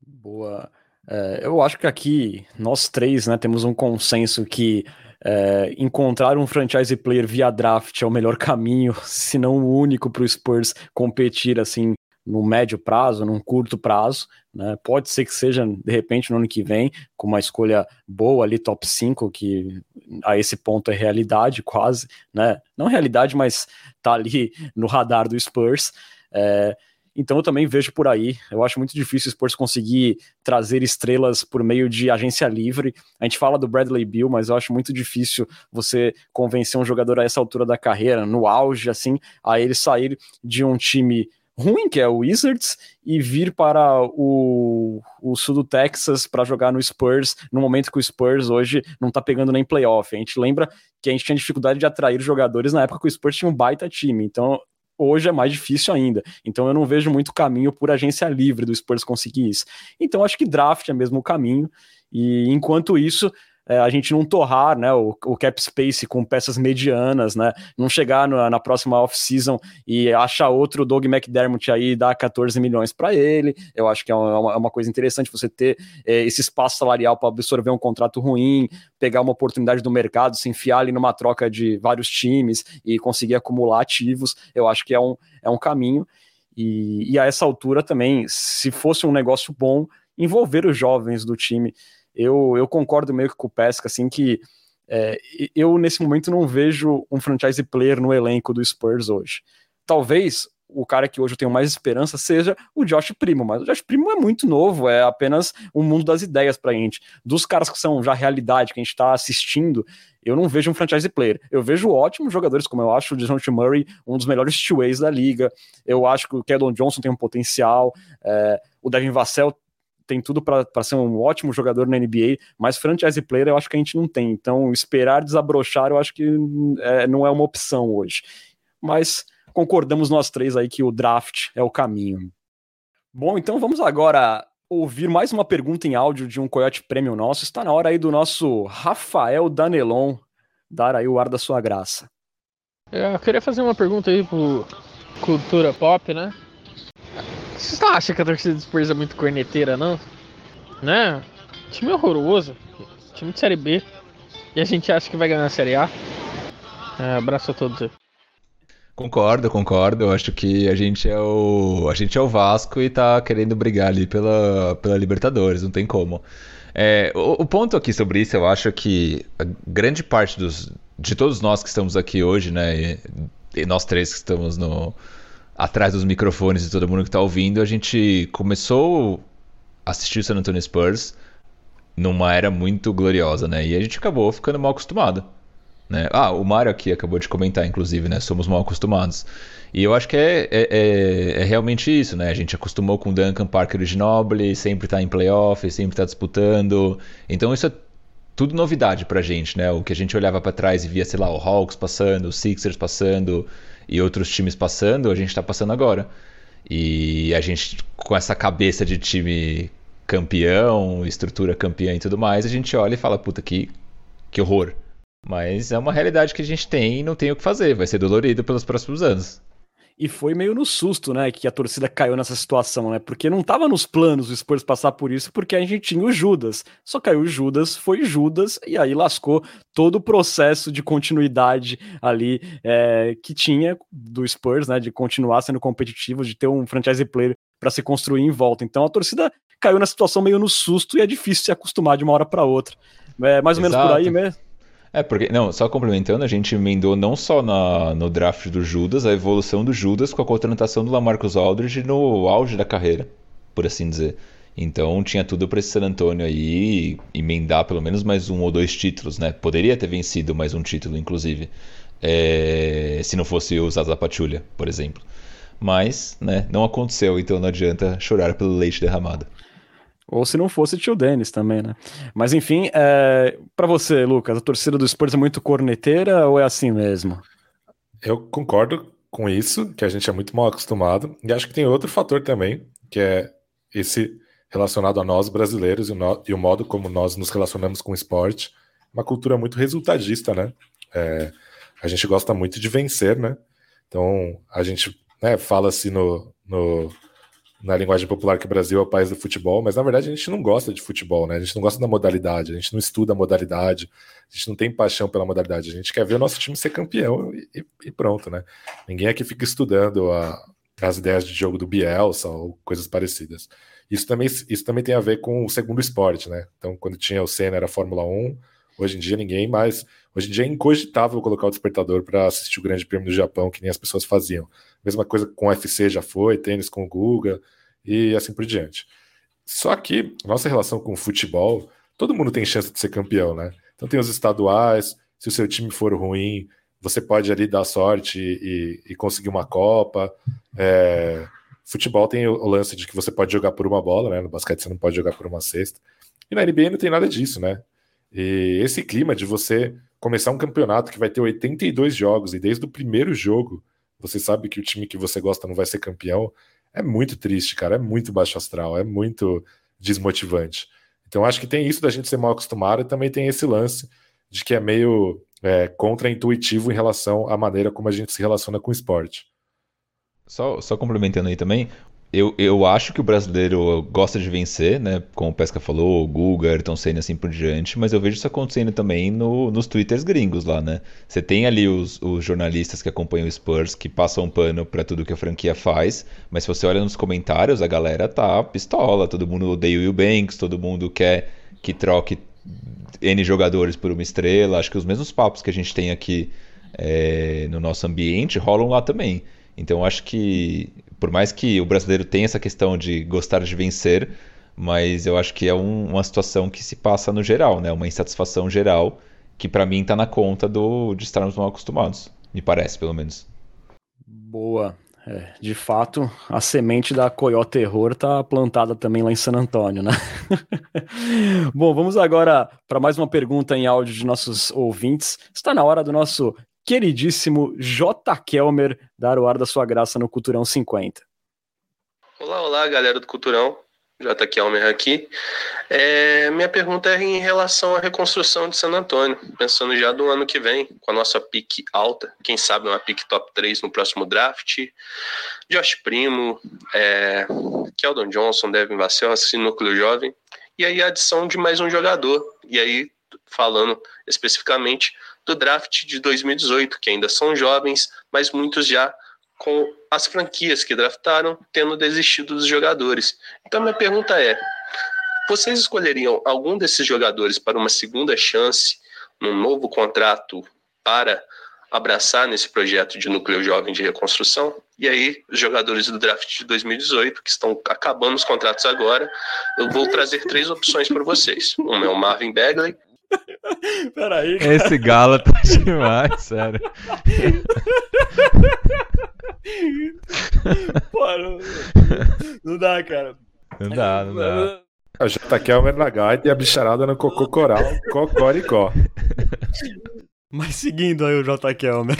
Boa. É, eu acho que aqui nós três né, temos um consenso que é, encontrar um franchise player via draft é o melhor caminho, se não o único para o Spurs competir assim no médio prazo, num curto prazo. Né? Pode ser que seja, de repente, no ano que vem, com uma escolha boa ali, top 5, que a esse ponto é realidade quase, né? Não realidade, mas tá ali no radar do Spurs. É, então eu também vejo por aí. Eu acho muito difícil o Spurs conseguir trazer estrelas por meio de agência livre. A gente fala do Bradley Bill, mas eu acho muito difícil você convencer um jogador a essa altura da carreira, no auge, assim, a ele sair de um time ruim, que é o Wizards, e vir para o, o sul do Texas para jogar no Spurs, no momento que o Spurs hoje não tá pegando nem playoff. A gente lembra que a gente tinha dificuldade de atrair jogadores na época que o Spurs tinha um baita time, então hoje é mais difícil ainda. Então eu não vejo muito caminho por agência livre do Spurs conseguir isso. Então acho que draft é mesmo o caminho, e enquanto isso, é, a gente não torrar né, o, o, cap space com peças medianas, né? Não chegar no, na próxima off-season e achar outro Doug McDermott aí e dar 14 milhões para ele. Eu acho que é uma, é uma coisa interessante você ter é, esse espaço salarial para absorver um contrato ruim, pegar uma oportunidade do mercado, se enfiar ali numa troca de vários times e conseguir acumular ativos. Eu acho que é um, é um caminho. E, e a essa altura também, se fosse um negócio bom, envolver os jovens do time eu, eu concordo meio que com o Pesca, assim, que é, eu nesse momento não vejo um franchise player no elenco do Spurs hoje. Talvez o cara que hoje eu tenho mais esperança seja o Josh Primo, mas o Josh Primo é muito novo, é apenas um mundo das ideias pra gente. Dos caras que são já realidade, que a gente tá assistindo, eu não vejo um franchise player. Eu vejo ótimos jogadores, como eu acho o DeJounte Murray um dos melhores two-ways da liga. Eu acho que o Keldon Johnson tem um potencial. É, o Devin Vassell tem tudo para ser um ótimo jogador na NBA, mas franchise player eu acho que a gente não tem. Então, esperar desabrochar eu acho que é, não é uma opção hoje. Mas concordamos nós três aí que o draft é o caminho. Bom, então vamos agora ouvir mais uma pergunta em áudio de um Coyote Premium nosso. Está na hora aí do nosso Rafael Danelon dar aí o ar da sua graça. Eu queria fazer uma pergunta aí pro Cultura Pop, né? Vocês não acham que a torcida do Spurs é muito corneteira, não? Né? Time horroroso. Time de Série B. E a gente acha que vai ganhar a Série A. É, abraço a todos. Concordo, concordo. Eu acho que a gente é o a gente é o Vasco e tá querendo brigar ali pela, pela Libertadores, não tem como. É, o, o, ponto aqui sobre isso, eu acho que grande parte dos, de todos nós que estamos aqui hoje, né, e, e nós três que estamos no, atrás dos microfones de todo mundo que está ouvindo, a gente começou a assistir o San Antonio Spurs numa era muito gloriosa, né? E a gente acabou ficando mal acostumado. Né? Ah, o Mário aqui acabou de comentar, inclusive, né? Somos mal acostumados. E eu acho que é, é, é, é realmente isso, né? A gente acostumou com o Duncan Parker de Ginobili, sempre tá em playoff, sempre tá disputando. Então isso é tudo novidade pra gente, né? O que a gente olhava para trás e via, sei lá, o Hawks passando, o Sixers passando, e outros times passando, a gente está passando agora. E a gente, com essa cabeça de time campeão, estrutura campeã e tudo mais, a gente olha e fala, puta, que, que horror. Mas é uma realidade que a gente tem e não tem o que fazer, vai ser dolorido pelos próximos anos. E foi meio no susto, né, que a torcida caiu nessa situação, né? Porque não estava nos planos o Spurs passar por isso, porque a gente tinha o Judas. Só caiu o Judas, foi Judas, e aí lascou todo o processo de continuidade ali é, que tinha do Spurs, né? De continuar sendo competitivo, de ter um franchise player para se construir em volta. Então a torcida caiu na situação meio no susto e é difícil se acostumar de uma hora para outra. É mais ou Exato. menos por aí mesmo. É, porque, não, só complementando, a gente emendou não só na, no draft do Judas, a evolução do Judas com a contratação do Lamarcus Aldridge no auge da carreira, por assim dizer. Então tinha tudo para esse San Antonio aí emendar pelo menos mais um ou dois títulos, né? Poderia ter vencido mais um título, inclusive, é... se não fosse o Zaza Pachulia, por exemplo. Mas, né, não aconteceu, então não adianta chorar pelo leite derramado. Ou se não fosse tio Denis também, né? Mas enfim, é... para você, Lucas, a torcida do Spurs é muito corneteira ou é assim mesmo? Eu concordo com isso, que a gente é muito mal acostumado. E acho que tem outro fator também, que é esse relacionado a nós brasileiros e o, no... e o modo como nós nos relacionamos com o esporte. Uma cultura muito resultadista, né? É... A gente gosta muito de vencer, né? Então, a gente né, fala-se no, no na linguagem popular que o Brasil é o país do futebol, mas na verdade a gente não gosta de futebol, né? A gente não gosta da modalidade, a gente não estuda a modalidade, a gente não tem paixão pela modalidade, a gente quer ver o nosso time ser campeão e, e pronto, né? Ninguém aqui fica estudando a, as ideias de jogo do Bielsa ou coisas parecidas. Isso também, isso também tem a ver com o segundo esporte, né? Então, quando tinha o Senna era Fórmula 1, hoje em dia ninguém mais. Hoje em dia é incogitável colocar o despertador para assistir o Grande Prêmio do Japão, que nem as pessoas faziam. Mesma coisa com o UFC já foi, tênis com o Guga e assim por diante. Só que nossa relação com o futebol, todo mundo tem chance de ser campeão, né? Então tem os estaduais, se o seu time for ruim, você pode ali dar sorte e, e conseguir uma Copa. É, futebol tem o, o, lance de que você pode jogar por uma bola, né? No basquete você não pode jogar por uma cesta. E na NBA não tem nada disso, né? E esse clima de você começar um campeonato que vai ter 82 jogos e desde o primeiro jogo você sabe que o time que você gosta não vai ser campeão, é muito triste, cara. É muito baixo astral, é muito desmotivante. Então acho que tem isso da gente ser mal acostumado e também tem esse lance de que é meio é, contra-intuitivo em relação à maneira como a gente se relaciona com o esporte. Só, só complementando aí também, eu, eu acho que o brasileiro gosta de vencer, né? Como o Pesca falou, o Guga, Ayrton Senna assim por diante, mas eu vejo isso acontecendo também no, nos twitters gringos lá, né? Você tem ali os, os jornalistas que acompanham o Spurs, que passam pano para tudo que a franquia faz, mas se você olha nos comentários, a galera tá pistola, todo mundo odeia o Will Banks, todo mundo quer que troque N jogadores por uma estrela. Acho que os mesmos papos que a gente tem aqui é, no nosso ambiente rolam lá também. Então acho que por mais que o brasileiro tenha essa questão de gostar de vencer, mas eu acho que é um, uma situação que se passa no geral, né? Uma insatisfação geral que para mim está na conta do, de estarmos mal acostumados, me parece, pelo menos. Boa. É, de fato, a semente da Coyote Terror tá plantada também lá em San Antônio, né? Bom, vamos agora para mais uma pergunta em áudio de nossos ouvintes. Está na hora do nosso queridíssimo J. Kelmer dar o ar da sua graça no Culturão 50. Olá, olá, galera do Culturão. J. Kelmer aqui. É, minha pergunta é em relação à reconstrução de San Antônio, pensando já do ano que vem, com a nossa pique alta, quem sabe uma pique top 3 no próximo draft. Josh Primo, é, Keldon Johnson, Devin Vassell, núcleo jovem, e aí a adição de mais um jogador. E aí, falando especificamente do draft de 2018, que ainda são jovens, mas muitos já com as franquias que draftaram tendo desistido dos jogadores. Então, minha pergunta é: vocês escolheriam algum desses jogadores para uma segunda chance, num novo contrato para abraçar nesse projeto de núcleo jovem de reconstrução? E aí, os jogadores do draft de 2018, que estão acabando os contratos agora, eu vou trazer três opções para vocês. Uma é o Marvin Bagley, Peraí. Cara. Esse galo tá demais, sério. Pô, não, não dá, cara. Não dá, não dá. A J. Kelmer na gaita e a bicharada no cocô coral, cocoricó. Mas seguindo aí o J. Kelmer.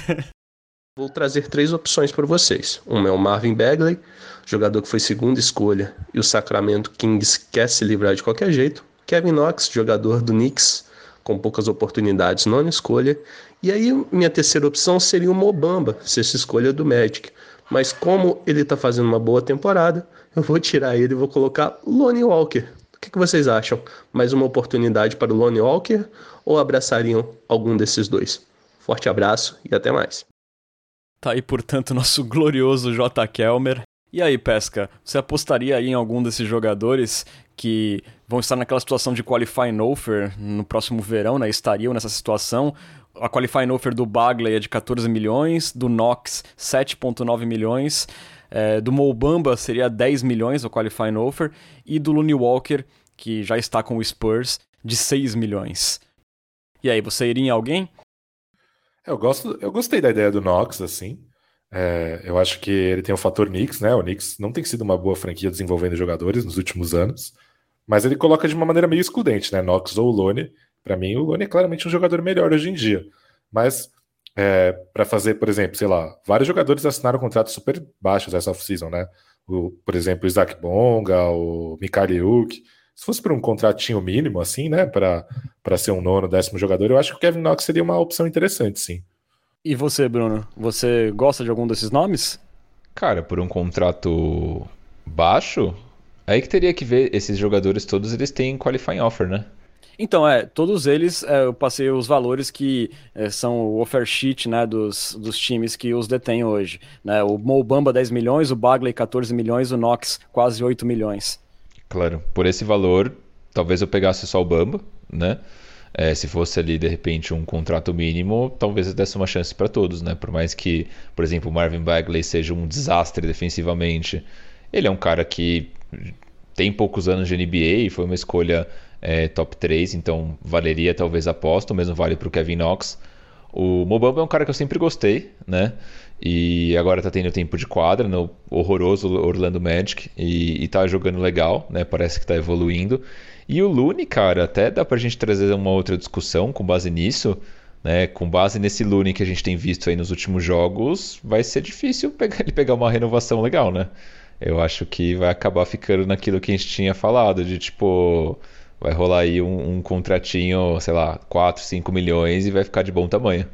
Vou trazer três opções para vocês. Uma é o Marvin Bagley, jogador que foi segunda escolha e o Sacramento Kings quer se livrar de qualquer jeito. Kevin Knox, jogador do Knicks, com poucas oportunidades, nona escolha. E aí, minha terceira opção seria o Mobamba, sexta escolha do Magic. Mas como ele está fazendo uma boa temporada, eu vou tirar ele e vou colocar Lonnie Walker. O que, que vocês acham? Mais uma oportunidade para o Lonnie Walker ou abraçariam algum desses dois? Forte abraço e até mais. Tá aí, portanto, nosso glorioso J. Kelmer. E aí, Pesca, você apostaria aí em algum desses jogadores que vão estar naquela situação de qualifying offer no próximo verão, né? Estariam nessa situação. A qualifying offer do Bagley é de 14 milhões, do Knox 7.9 milhões, é, do Mobamba seria 10 milhões o qualifying offer e do Looney Walker, que já está com o Spurs, de 6 milhões. E aí, você iria em alguém? Eu gosto, eu gostei da ideia do Knox, assim. É, eu acho que ele tem o fator Knicks, né? O Knicks não tem sido uma boa franquia desenvolvendo jogadores nos últimos anos. Mas ele coloca de uma maneira meio excludente, né? Knox ou Lone. Para mim, o Lone é claramente um jogador melhor hoje em dia. Mas é, para fazer, por exemplo, sei lá, vários jogadores assinaram contratos super baixos essa off-season, né? O, por exemplo, o Isaac Bonga, o Mikhail Yuk. Se fosse por um contratinho mínimo, assim, né? Para ser um nono, décimo jogador, eu acho que o Kevin Knox seria uma opção interessante, sim. E você, Bruno? Você gosta de algum desses nomes? Cara, por um contrato baixo, Aí que teria que ver, esses jogadores todos, eles têm qualifying offer, né? Então, é, todos eles, é, eu passei os valores que é, são o offer sheet, né, dos, dos times que os detêm hoje. Né? O Mobamba 10 milhões, o Bagley 14 milhões, o Knox quase 8 milhões. Claro, por esse valor, talvez eu pegasse só o Bamba, né? É, se fosse ali, de repente, um contrato mínimo, talvez eu desse uma chance para todos, né? Por mais que, por exemplo, o Marvin Bagley seja um desastre defensivamente, ele é um cara que tem poucos anos de NBA e foi uma escolha é, top 3, então valeria talvez a aposta, o mesmo vale para o Kevin Knox. O Mobamba é um cara que eu sempre gostei, né? E agora tá tendo tempo de quadra no horroroso Orlando Magic e, e tá jogando legal, né? Parece que tá evoluindo. E o Lune, cara, até dá pra gente trazer uma outra discussão com base nisso, né? Com base nesse Lune que a gente tem visto aí nos últimos jogos, vai ser difícil pegar, ele pegar uma renovação legal, né? eu acho que vai acabar ficando naquilo que a gente tinha falado, de tipo, vai rolar aí um, um contratinho, sei lá, 4, 5 milhões e vai ficar de bom tamanho.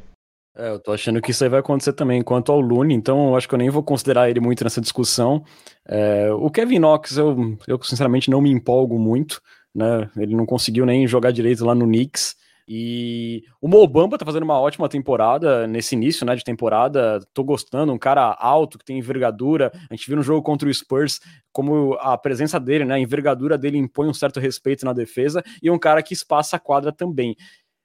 É, eu tô achando que isso aí vai acontecer também. Quanto ao Lune, então eu acho que eu nem vou considerar ele muito nessa discussão. É, o Kevin Knox, eu, eu sinceramente não me empolgo muito, né? Ele não conseguiu nem jogar direito lá no Knicks. E o Mobamba tá fazendo uma ótima temporada nesse início, né, de temporada. Tô gostando, um cara alto que tem envergadura. A gente viu no jogo contra o Spurs como a presença dele, né, a envergadura dele impõe um certo respeito na defesa e um cara que espaça a quadra também.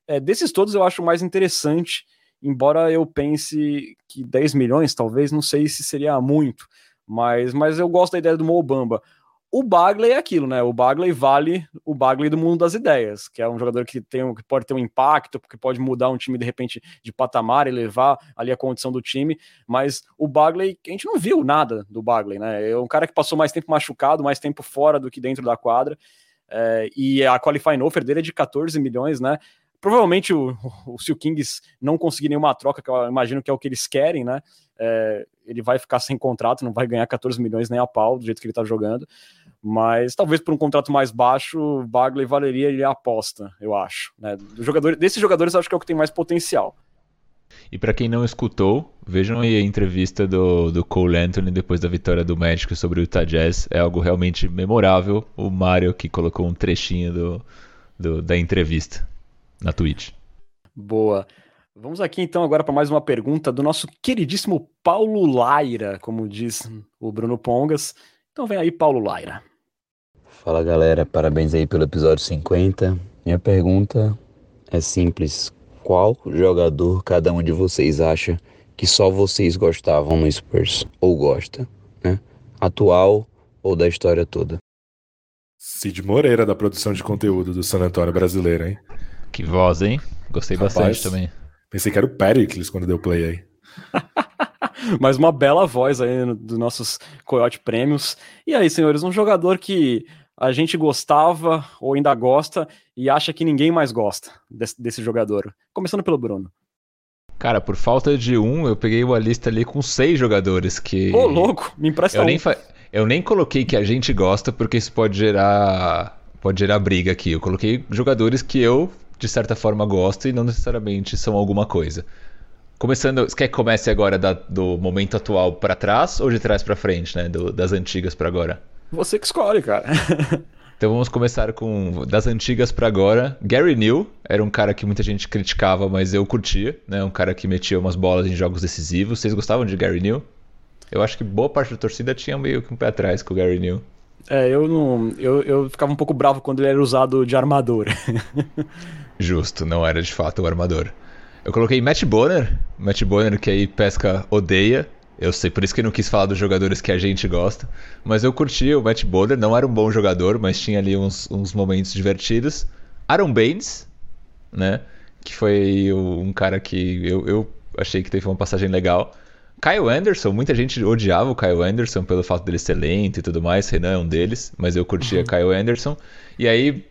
É, desses todos eu acho mais interessante, embora eu pense que 10 milhões, talvez, não sei se seria muito, mas, mas eu gosto da ideia do Mobamba. O Bagley é aquilo, né? O Bagley vale o Bagley do mundo das ideias, que é um jogador que tem que pode ter um impacto, que pode mudar um time de repente de patamar e levar ali a condição do time, mas o Bagley, a gente não viu nada do Bagley, né? É um cara que passou mais tempo machucado, mais tempo fora do que dentro da quadra. É, e a qualifying offer dele é de 14 milhões, né? Provavelmente o, o, se o Kings não conseguir nenhuma troca, que eu imagino que é o que eles querem, né? É, ele vai ficar sem contrato, não vai ganhar 14 milhões nem a pau do jeito que ele tá jogando. Mas talvez por um contrato mais baixo, o Bagley valeria ele a aposta, eu acho. Né? Do jogador, desses jogadores, acho que é o que tem mais potencial. E para quem não escutou, vejam aí a entrevista do, do Cole Anthony depois da vitória do México sobre o Utah Jazz. É algo realmente memorável. O Mario que colocou um trechinho do, do da entrevista na Twitch. Boa. Vamos aqui então agora para mais uma pergunta do nosso queridíssimo Paulo Laira, como diz o Bruno Pongas. Então vem aí, Paulo Laira. Fala galera, parabéns aí pelo episódio 50. Minha pergunta é simples: qual jogador cada um de vocês acha que só vocês gostavam no Spurs? Ou gosta, né? Atual ou da história toda? Cid Moreira, da produção de conteúdo do San Antônio brasileiro, hein? Que voz, hein? Gostei Rapaz, bastante também. Pensei que era o Pericles quando deu play aí. Mas uma bela voz aí dos nossos Coyote Prêmios. E aí, senhores, um jogador que a gente gostava ou ainda gosta e acha que ninguém mais gosta desse, desse jogador? Começando pelo Bruno. Cara, por falta de um, eu peguei uma lista ali com seis jogadores que. Ô, louco, me empresta eu um. Nem fa... Eu nem coloquei que a gente gosta, porque isso pode gerar. Pode gerar briga aqui. Eu coloquei jogadores que eu, de certa forma, gosto e não necessariamente são alguma coisa. Começando, você quer que comece agora da, do momento atual para trás ou de trás para frente, né? Do, das antigas para agora? Você que escolhe, cara. então vamos começar com das antigas para agora. Gary New era um cara que muita gente criticava, mas eu curtia, né? Um cara que metia umas bolas em jogos decisivos. Vocês gostavam de Gary New? Eu acho que boa parte da torcida tinha meio que um pé atrás com o Gary New. É, eu não. Eu, eu ficava um pouco bravo quando ele era usado de armador. Justo, não era de fato o armador. Eu coloquei Matt Bonner, Matt Bonner que aí pesca odeia. Eu sei, por isso que eu não quis falar dos jogadores que a gente gosta. Mas eu curti o Matt Bonner, não era um bom jogador, mas tinha ali uns, uns momentos divertidos. Aaron Baines, né? Que foi um cara que eu, eu achei que teve uma passagem legal. Kyle Anderson, muita gente odiava o Kyle Anderson pelo fato dele ser lento e tudo mais. Renan é um deles, mas eu curtia uhum. Kyle Anderson. E aí,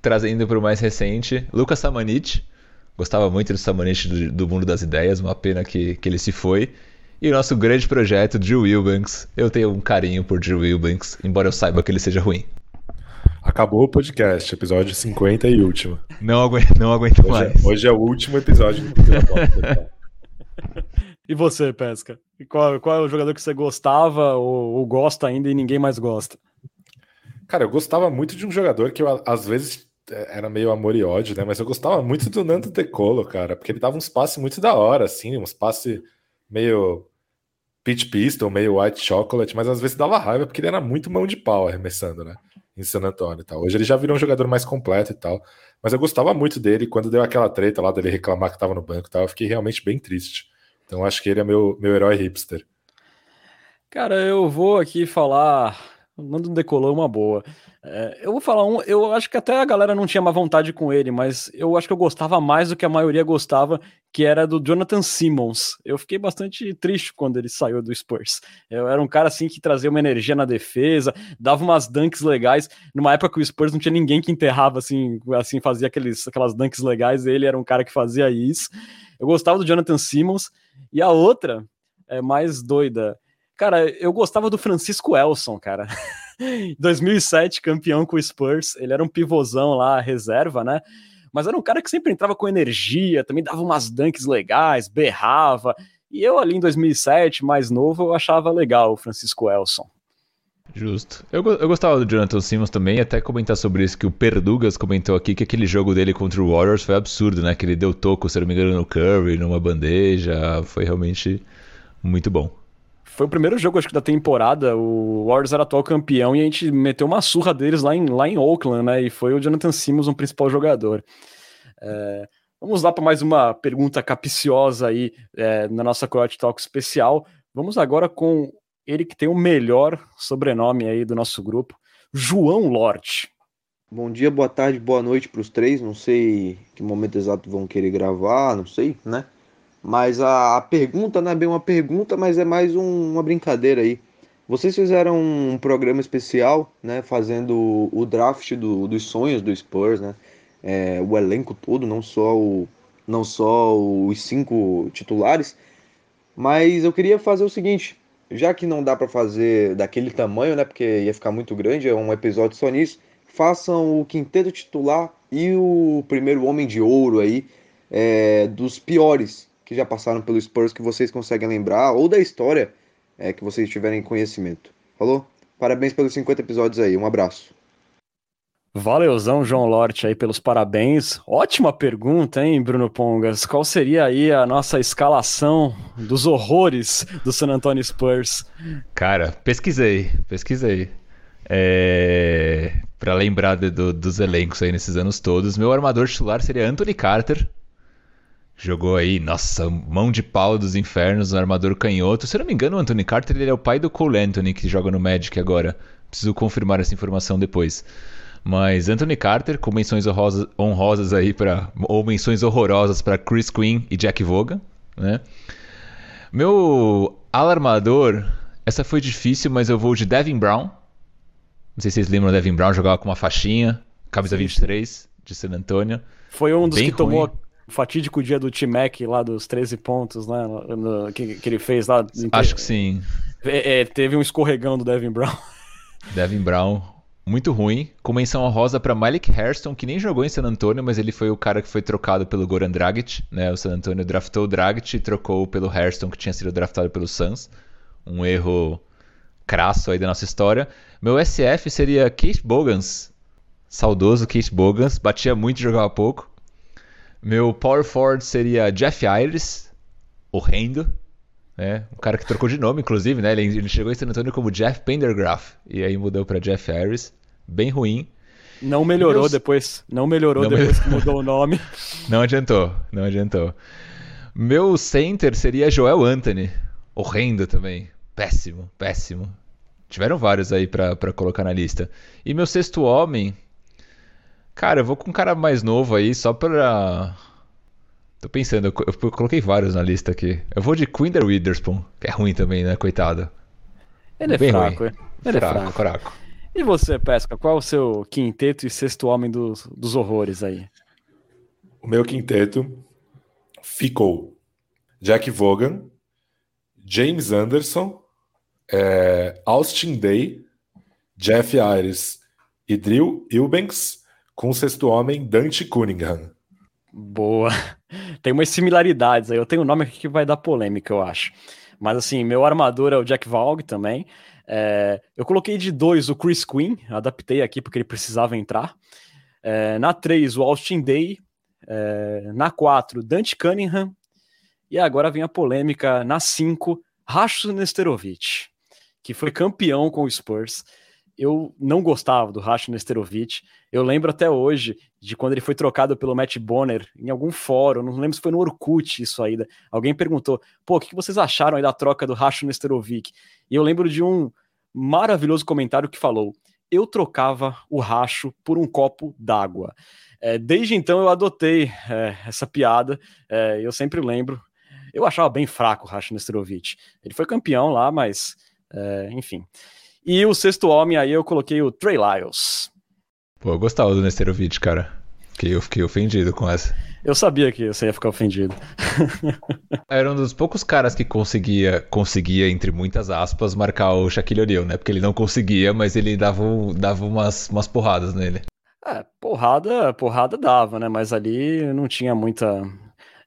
trazendo para o mais recente, Lucas Samanit Gostava muito do Samanich do, do, mundo das ideias, uma pena que, que ele se foi. E o nosso grande projeto, Drew Wilbanks. Eu tenho um carinho por Drew Wilbanks, embora eu saiba que ele seja ruim. Acabou o podcast, episódio 50 e último. Não aguento, não aguento hoje é- mais. É, hoje é o último episódio do E você, Pesca? Qual, qual é o jogador que você gostava ou, ou gosta ainda e ninguém mais gosta? Cara, eu gostava muito de um jogador que eu, às vezes é, era meio amor e ódio, né? Mas eu gostava muito do Nando Decolo, cara, porque ele dava uns passes muito da hora, assim, uns passes meio Peach Pistol, meio White Chocolate, mas às vezes dava raiva porque ele era muito mão de pau arremessando, né? Em San Antônio e tal. Hoje ele já virou um jogador mais completo e tal. Mas eu gostava muito dele quando deu aquela treta lá dele reclamar que tava no banco e tal. Eu fiquei realmente bem triste. Então acho que ele é meu, meu herói hipster. Cara, eu vou aqui falar. Nando Decolou uma boa. É, eu vou falar um, eu acho que até a galera não tinha má vontade com ele, mas eu acho que eu gostava mais do que a maioria gostava, que era do Jonathan Simmons. Eu fiquei bastante triste quando ele saiu do Spurs. Eu era um cara assim que trazia uma energia na defesa, dava umas dunks legais. Numa época que o Spurs não tinha ninguém que enterrava assim, assim fazia aqueles, aquelas dunks legais, ele era um cara que fazia isso. Eu gostava do Jonathan Simmons. E a outra é mais doida. Cara, eu gostava do Francisco Elson, cara. 2007, campeão com o Spurs. Ele era um pivôzão lá, reserva, né? Mas era um cara que sempre entrava com energia, também dava umas dunks legais, berrava. E eu ali em 2007, mais novo, eu achava legal o Francisco Elson. Justo. Eu, eu gostava do Jonathan Simmons também, até comentar sobre isso que o Perdugas comentou aqui, que aquele jogo dele contra o Warriors foi absurdo, né? Que ele deu toco, se não me engano, no Curry, numa bandeja. Foi realmente muito bom. Foi o primeiro jogo, acho que, da temporada. O Warriors era atual campeão e a gente meteu uma surra deles lá em, lá em Oakland, né? E foi o Jonathan Simmons o principal jogador. É, vamos lá para mais uma pergunta capiciosa aí é, na nossa Coyote Talk especial. Vamos agora com ele que tem o melhor sobrenome aí do nosso grupo, João Lorte. Bom dia, boa tarde, boa noite para os três. Não sei que momento exato vão querer gravar, não sei, né? Mas a, a pergunta não é bem uma pergunta, mas é mais um, uma brincadeira aí. Vocês fizeram um programa especial, né? Fazendo o draft do, dos sonhos do Spurs, né? É, o elenco todo, não só, o, não só os cinco titulares. Mas eu queria fazer o seguinte: já que não dá para fazer daquele tamanho, né? Porque ia ficar muito grande, é um episódio só nisso. Façam o quinteto titular e o primeiro homem de ouro aí é, dos piores que já passaram pelo Spurs que vocês conseguem lembrar, ou da história é, que vocês tiverem conhecimento. Falou? Parabéns pelos 50 episódios aí, um abraço. Valeuzão, João Lorte, aí pelos parabéns. Ótima pergunta, hein, Bruno Pongas? Qual seria aí a nossa escalação dos horrores do San Antonio Spurs? Cara, pesquisei, pesquisei. É... Para lembrar de, do, dos elencos aí nesses anos todos, meu armador titular seria Anthony Carter, Jogou aí, nossa, mão de pau dos infernos no armador canhoto. Se eu não me engano, o Anthony Carter ele é o pai do Cole Anthony, que joga no Magic agora. Preciso confirmar essa informação depois. Mas Anthony Carter, com menções honrosas, honrosas aí para ou menções horrorosas para Chris Quinn e Jack Voga, né? Meu alarmador, essa foi difícil, mas eu vou de Devin Brown. Não sei se vocês lembram, Devin Brown jogava com uma faixinha, camisa 23 de San Antonio. Foi um dos Bem que ruim. tomou o fatídico dia do T-Mac lá dos 13 pontos, né? No, que, que ele fez lá. Acho que sim. É, é, teve um escorregão do Devin Brown. Devin Brown, muito ruim. Com menção honrosa para Malik Hairston, que nem jogou em San Antonio, mas ele foi o cara que foi trocado pelo Goran Dragic. Né? O San Antonio draftou o Dragic e trocou pelo Hairston, que tinha sido draftado pelo Suns. Um erro crasso aí da nossa história. Meu SF seria Keith Bogans. Saudoso Keith Bogans. Batia muito e jogava pouco. Meu power forward seria Jeff Iris, horrendo. Né? Um cara que trocou de nome, inclusive, né? Ele, ele chegou em San Antonio como Jeff Pendergraft. E aí mudou para Jeff Harris. Bem ruim. Não melhorou Meus... depois. Não melhorou não depois me... que mudou o nome. Não adiantou, não adiantou. Meu center seria Joel Anthony. Horrendo também. Péssimo, péssimo. Tiveram vários aí para colocar na lista. E meu sexto homem, Cara, eu vou com um cara mais novo aí, só pra. Tô pensando, eu, eu coloquei vários na lista aqui. Eu vou de Quinder Witherspoon, que é ruim também, né, coitado. Ele é Bem fraco, ruim. Ele fraco, é fraco. fraco. E você, Pesca, qual é o seu quinteto e sexto homem dos, dos horrores aí? O meu quinteto ficou Jack Vaughan, James Anderson, é, Austin Day, Jeff Ayres e Drew Eubanks com o sexto homem, Dante Cunningham. Boa. Tem umas similaridades aí. Eu tenho um nome aqui que vai dar polêmica, eu acho. Mas assim, meu armador é o Jack Valg também. É, eu coloquei de dois o Chris Quinn, adaptei aqui porque ele precisava entrar. É, na três, o Austin Day. É, na quatro, Dante Cunningham. E agora vem a polêmica na cinco, Racho Nesterovic, que foi campeão com o Spurs eu não gostava do Racho Nesterovic. Eu lembro até hoje de quando ele foi trocado pelo Matt Bonner em algum fórum, não lembro se foi no Orkut isso aí. Alguém perguntou: pô, o que vocês acharam aí da troca do Racho Nesterovic? E eu lembro de um maravilhoso comentário que falou: eu trocava o Racho por um copo d'água. É, desde então eu adotei é, essa piada, é, eu sempre lembro. Eu achava bem fraco o Racho Nesterovic. Ele foi campeão lá, mas é, enfim. E o sexto homem aí eu coloquei o Trey Lyles. Pô, eu gostava do Nesterovic, cara. Que eu fiquei ofendido com essa. Eu sabia que você ia ficar ofendido. Era um dos poucos caras que conseguia, conseguia entre muitas aspas, marcar o Shaquille O'Neal, né? Porque ele não conseguia, mas ele dava, dava umas, umas porradas nele. É, porrada, porrada dava, né? Mas ali não tinha muita.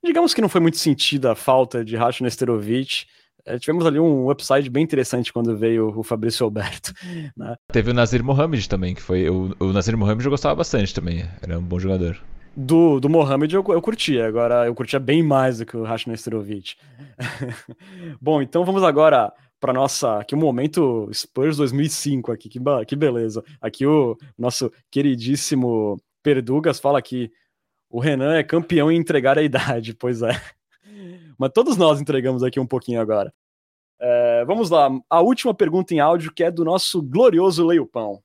Digamos que não foi muito sentida a falta de Racho Nesterovic. É, tivemos ali um upside bem interessante quando veio o Fabrício Alberto. Né? Teve o Nazir Mohamed também, que foi. O, o Nazir Mohamed eu gostava bastante também. Era um bom jogador. Do, do Mohamed eu, eu curtia, agora eu curtia bem mais do que o Racho Nesterovic. bom, então vamos agora para nossa aqui o um momento Spurs 2005 aqui que, que beleza aqui o nosso queridíssimo Perdugas fala que o Renan é campeão em entregar a idade pois é mas todos nós entregamos aqui um pouquinho agora. É, vamos lá. A última pergunta em áudio que é do nosso glorioso Leio Pão.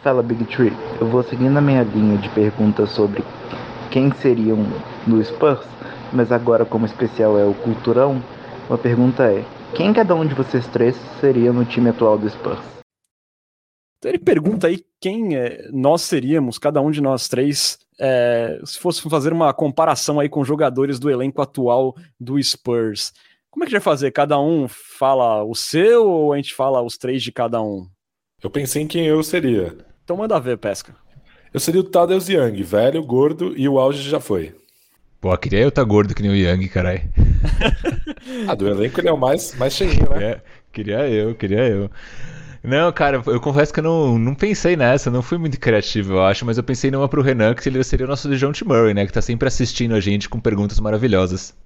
Fala Big Tree. Eu vou seguindo a minha linha de perguntas sobre quem seriam no Spurs mas agora como especial é o culturão. Uma pergunta é quem cada um de vocês três seria no time atual do Spurs? Então ele pergunta aí quem é, nós seríamos, cada um de nós três, é, se fosse fazer uma comparação aí com jogadores do elenco atual do Spurs. Como é que a gente vai fazer? Cada um fala o seu ou a gente fala os três de cada um? Eu pensei em quem eu seria. Então manda ver, Pesca. Eu seria o Tadeusz Young, velho, gordo e o auge já foi. Pô, queria eu estar tá gordo que nem o Young, caralho. ah, do elenco ele é o mais, mais cheinho, né? É, queria eu, queria eu. Não, cara, eu confesso que eu não, não pensei nessa, não fui muito criativo, eu acho, mas eu pensei numa pro Renan, que ele seria o nosso John T. Murray, né? Que tá sempre assistindo a gente com perguntas maravilhosas.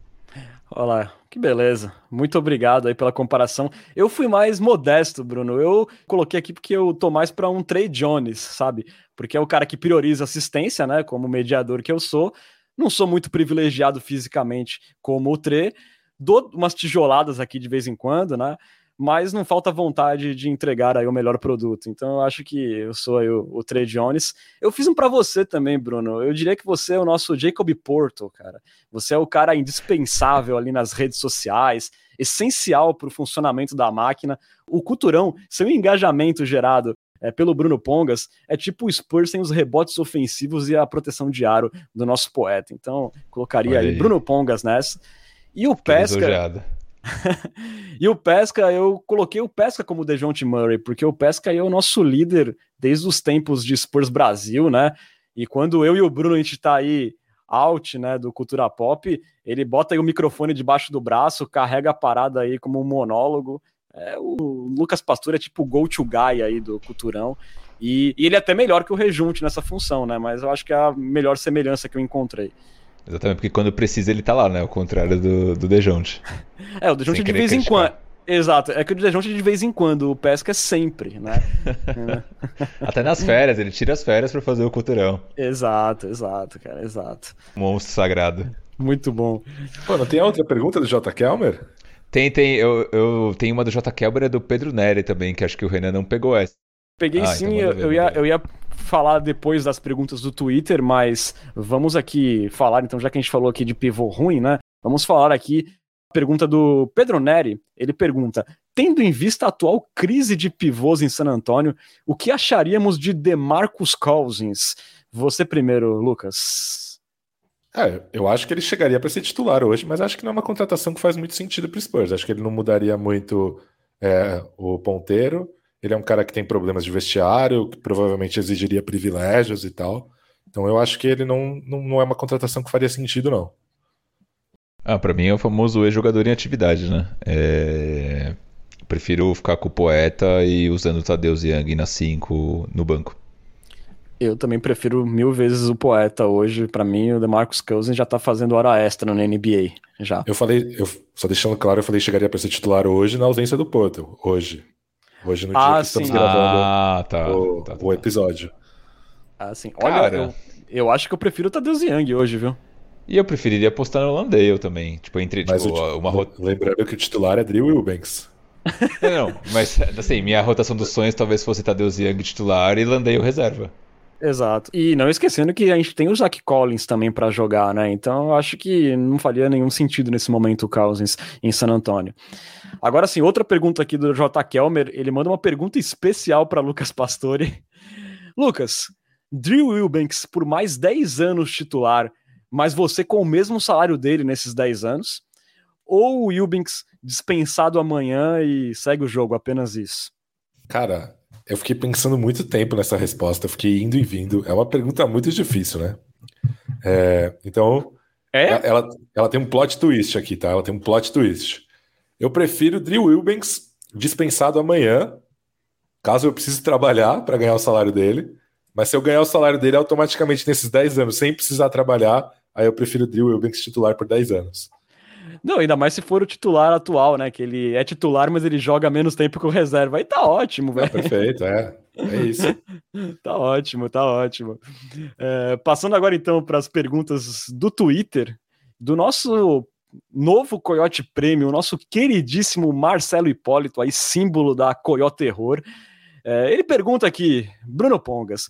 Olá, que beleza. Muito obrigado aí pela comparação. Eu fui mais modesto, Bruno. Eu coloquei aqui porque eu tô mais para um Trey Jones, sabe? Porque é o cara que prioriza assistência, né? Como mediador que eu sou. Não sou muito privilegiado fisicamente como o Tre, dou umas tijoladas aqui de vez em quando, né? Mas não falta vontade de entregar aí o melhor produto. Então eu acho que eu sou aí o, o Trey Jones. Eu fiz um para você também, Bruno. Eu diria que você é o nosso Jacob Porto, cara. Você é o cara indispensável ali nas redes sociais, essencial para o funcionamento da máquina. O culturão, seu engajamento gerado é, pelo Bruno Pongas, é tipo o Spurs sem os rebotes ofensivos e a proteção de aro do nosso poeta. Então, colocaria aí. aí Bruno Pongas nessa. E o Pesca. e o Pesca, eu coloquei o Pesca como Dejounte Murray, porque o Pesca é o nosso líder desde os tempos de Spurs Brasil, né? E quando eu e o Bruno a gente tá aí out, né, do Cultura Pop, ele bota aí o microfone debaixo do braço, carrega a parada aí como um monólogo é, o Lucas Pastor é tipo o go-to guy aí do Culturão. E, e, ele é até melhor que o Rejunte nessa função, né? Mas eu acho que é a melhor semelhança que eu encontrei. Exatamente, porque quando precisa ele tá lá, né? Ao contrário do, do Dejonte. É, o Dejonte de vez criticar. em quando. Exato, é que o Dejonte de vez em quando, o Pesca é sempre, né? Até nas férias, ele tira as férias para fazer o culturão. Exato, exato, cara, exato. Monstro sagrado. Muito bom. Pô, não tem outra pergunta do J. Kelmer? Tem, tem. Eu, eu tenho uma do J. Kelber e do Pedro Nery também, que acho que o Renan não pegou essa. Peguei ah, sim, então eu, ver, eu, ia, eu ia falar depois das perguntas do Twitter, mas vamos aqui falar, então, já que a gente falou aqui de pivô ruim, né? Vamos falar aqui pergunta do Pedro Neri. Ele pergunta: tendo em vista a atual crise de pivôs em San Antônio, o que acharíamos de DeMarcus Cousins? Você primeiro, Lucas. É, eu acho que ele chegaria para ser titular hoje, mas acho que não é uma contratação que faz muito sentido para o Spurs. Acho que ele não mudaria muito é, o ponteiro. Ele é um cara que tem problemas de vestiário, que provavelmente exigiria privilégios e tal. Então eu acho que ele não, não, não é uma contratação que faria sentido, não. Ah, para mim é o famoso ex-jogador em atividade, né? É... Prefiro ficar com o poeta e usando o Tadeusz Young na 5 no banco. Eu também prefiro mil vezes o poeta hoje. Para mim, o DeMarcus Cousins já tá fazendo hora extra no NBA. Já. Eu falei, eu, só deixando claro, eu falei que chegaria para ser titular hoje na ausência do Porto. Hoje. Hoje no ah, dia que sim. estamos gravando ah, tá, o, tá, tá, o, episódio. Ah, sim. Olha, Cara... eu, eu acho que eu prefiro o Tadeusz Young hoje, viu? E eu preferiria apostar no Landale também. Tipo, entre mas tipo, o, uma Lembrando que o titular é Drew Wilbanks. não, não, mas assim, minha rotação dos sonhos talvez fosse Tadeusz Young titular e Landale reserva. Exato. E não esquecendo que a gente tem o Zach Collins também para jogar, né? Então eu acho que não faria nenhum sentido nesse momento o Cousins em San Antônio. Agora sim, outra pergunta aqui do J. Kelmer, ele manda uma pergunta especial para Lucas Pastore. Lucas, Drew Wilbanks por mais 10 anos titular, mas você com o mesmo salário dele nesses 10 anos? Ou o Wilbanks dispensado amanhã e segue o jogo, apenas isso? Cara, eu fiquei pensando muito tempo nessa resposta, eu fiquei indo e vindo. É uma pergunta muito difícil, né? É, então, é? ela, ela tem um plot twist aqui, tá? Ela tem um plot twist. Eu prefiro Drew Wilbanks dispensado amanhã, caso eu precise trabalhar para ganhar o salário dele. Mas se eu ganhar o salário dele automaticamente nesses 10 anos, sem precisar trabalhar, aí eu prefiro Drew Wilbanks titular por 10 anos. Não, ainda mais se for o titular atual, né? Que ele é titular, mas ele joga menos tempo que o reserva. Aí tá ótimo, velho. perfeito, é. É isso. tá ótimo, tá ótimo. É, passando agora então para as perguntas do Twitter, do nosso novo Coyote Prêmio, o nosso queridíssimo Marcelo Hipólito, aí símbolo da Coyote Terror. É, ele pergunta aqui, Bruno Pongas,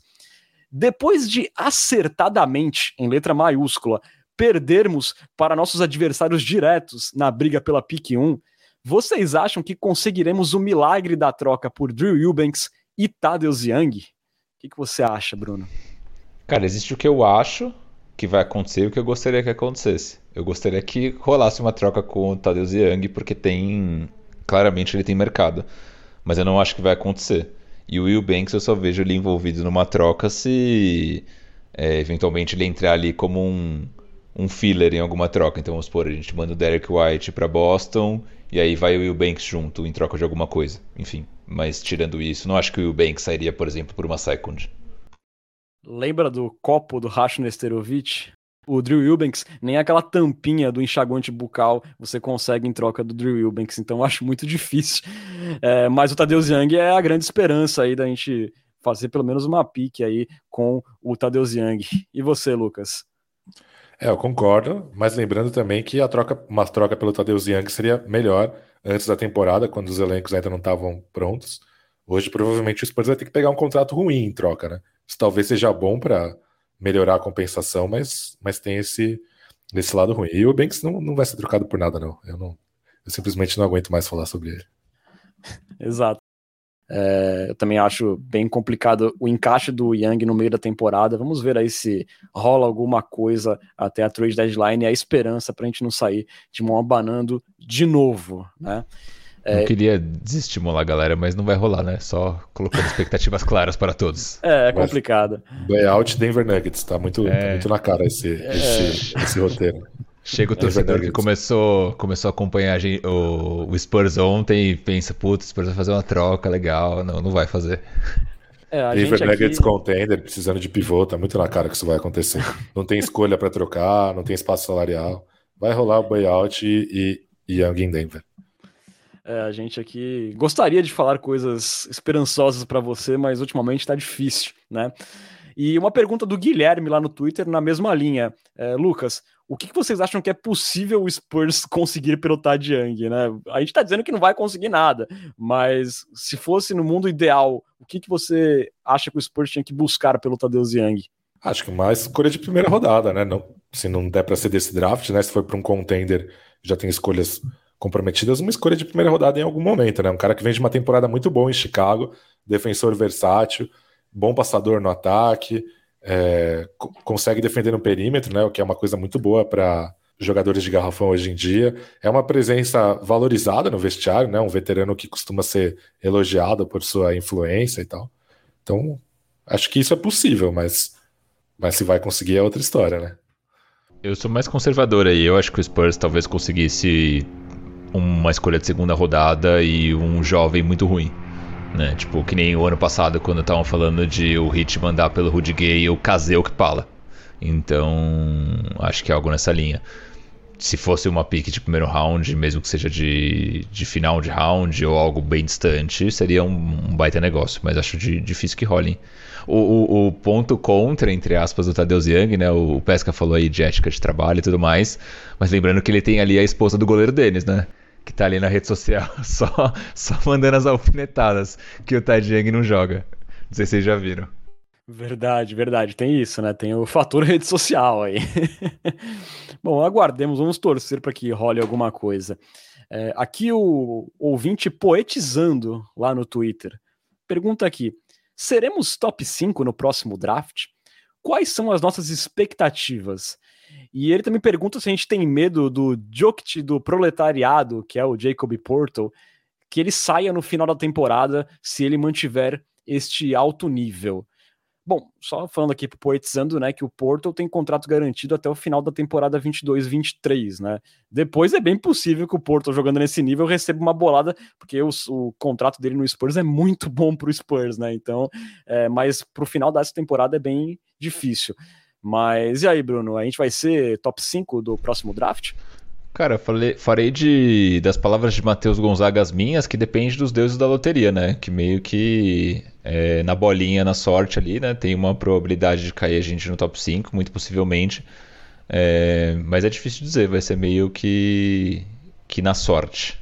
depois de acertadamente, em letra maiúscula, perdermos para nossos adversários diretos na briga pela pique 1, vocês acham que conseguiremos o milagre da troca por Drew Eubanks e Tadeusz Young? O que, que você acha, Bruno? Cara, existe o que eu acho que vai acontecer e o que eu gostaria que acontecesse. Eu gostaria que rolasse uma troca com o Tadeusz Young, porque tem. Claramente ele tem mercado. Mas eu não acho que vai acontecer. E o Will Banks eu só vejo ele envolvido numa troca se é, eventualmente ele entrar ali como um, um filler em alguma troca. Então vamos supor, a gente manda o Derek White para Boston e aí vai o Will Banks junto em troca de alguma coisa. Enfim, mas tirando isso, não acho que o Will Banks sairia, por exemplo, por uma second. Lembra do copo do Racho Nesterovic? O Drew Eubanks, nem aquela tampinha do enxaguante bucal você consegue em troca do Drew Eubanks, então acho muito difícil. É, mas o Tadeusz Young é a grande esperança aí da gente fazer pelo menos uma pique aí com o Tadeusz Young. E você, Lucas? É, eu concordo, mas lembrando também que a troca, uma troca pelo Tadeusz Young seria melhor antes da temporada, quando os elencos ainda não estavam prontos. Hoje, provavelmente, o Spurs vai ter que pegar um contrato ruim em troca, né? Isso talvez seja bom para melhorar a compensação, mas, mas tem esse, esse lado ruim. E o Banks não, não vai ser trocado por nada, não. Eu, não. eu simplesmente não aguento mais falar sobre ele. Exato. É, eu também acho bem complicado o encaixe do Young no meio da temporada. Vamos ver aí se rola alguma coisa até a trade deadline e a esperança para a gente não sair de mão abanando de novo, né? É... Não queria desestimular a galera, mas não vai rolar, né? Só colocando expectativas claras para todos. É, é complicado. Buyout Denver Nuggets, tá muito, é... tá muito na cara esse, é... esse, esse roteiro. Chega o torcedor que começou, começou a acompanhar a gente, o, o, Spurs ontem e pensa, putz, o Spurs vai fazer uma troca legal. Não, não vai fazer. É, Denver Nuggets aqui... contender, precisando de pivô, tá muito na cara que isso vai acontecer. Não tem escolha para trocar, não tem espaço salarial. Vai rolar o buyout e, e Young em Denver. É, a gente aqui gostaria de falar coisas esperançosas para você, mas ultimamente está difícil, né? E uma pergunta do Guilherme lá no Twitter, na mesma linha. É, Lucas, o que, vocês acham que é possível o Spurs conseguir pelo Tad Young, né? A gente está dizendo que não vai conseguir nada, mas se fosse no mundo ideal, o que, que você acha que o Spurs tinha que buscar pelo Tadeusz Young? Acho que mais escolha de primeira rodada, né? Não, se não der para ser desse draft, né? Se for para um contender, já tem escolhas comprometidas uma escolha de primeira rodada em algum momento, né? Um cara que vem de uma temporada muito boa em Chicago, defensor versátil, bom passador no ataque, é, consegue defender no perímetro, né? O que é uma coisa muito boa para jogadores de garrafão hoje em dia. É uma presença valorizada no vestiário, né? Um veterano que costuma ser elogiado por sua influência e tal. Então, acho que isso é possível, mas, mas se vai conseguir é outra história, né? Eu sou mais conservador aí. Eu acho que o Spurs talvez conseguisse uma escolha de segunda rodada e um jovem muito ruim. Né? Tipo, que nem o ano passado, quando estavam falando de o Hit mandar pelo Rudy Gay o Caseu que pala. Então, acho que é algo nessa linha. Se fosse uma pick de primeiro round, mesmo que seja de, de final de round ou algo bem distante, seria um, um baita negócio, mas acho de, difícil que rolem. O, o, o, ponto contra, entre aspas, do Tadeusz Young, né? O, o Pesca falou aí de ética de trabalho e tudo mais, mas lembrando que ele tem ali a esposa do goleiro Denis, né? Que tá ali na rede social, só, só mandando as alfinetadas que o Tadjang não joga. Não sei se vocês já viram. Verdade, verdade. Tem isso, né? Tem o fator rede social aí. Bom, aguardemos, vamos torcer para que role alguma coisa. É, aqui o ouvinte poetizando lá no Twitter pergunta aqui: seremos top 5 no próximo draft? Quais são as nossas expectativas? E ele também pergunta se a gente tem medo do Jokic do proletariado, que é o Jacob Portal, que ele saia no final da temporada se ele mantiver este alto nível. Bom, só falando aqui, poetizando, né, que o Porto tem contrato garantido até o final da temporada 22-23, né? Depois é bem possível que o Porto, jogando nesse nível, receba uma bolada, porque o, o contrato dele no Spurs é muito bom pro Spurs, né? Então, é, mas pro final dessa temporada é bem difícil. Mas e aí, Bruno, a gente vai ser top 5 do próximo draft? Cara, falei, farei de das palavras de Matheus Gonzaga as minhas, que depende dos deuses da loteria, né? Que meio que é, na bolinha, na sorte ali, né? Tem uma probabilidade de cair a gente no top 5, muito possivelmente. É, mas é difícil dizer, vai ser meio que, que na sorte.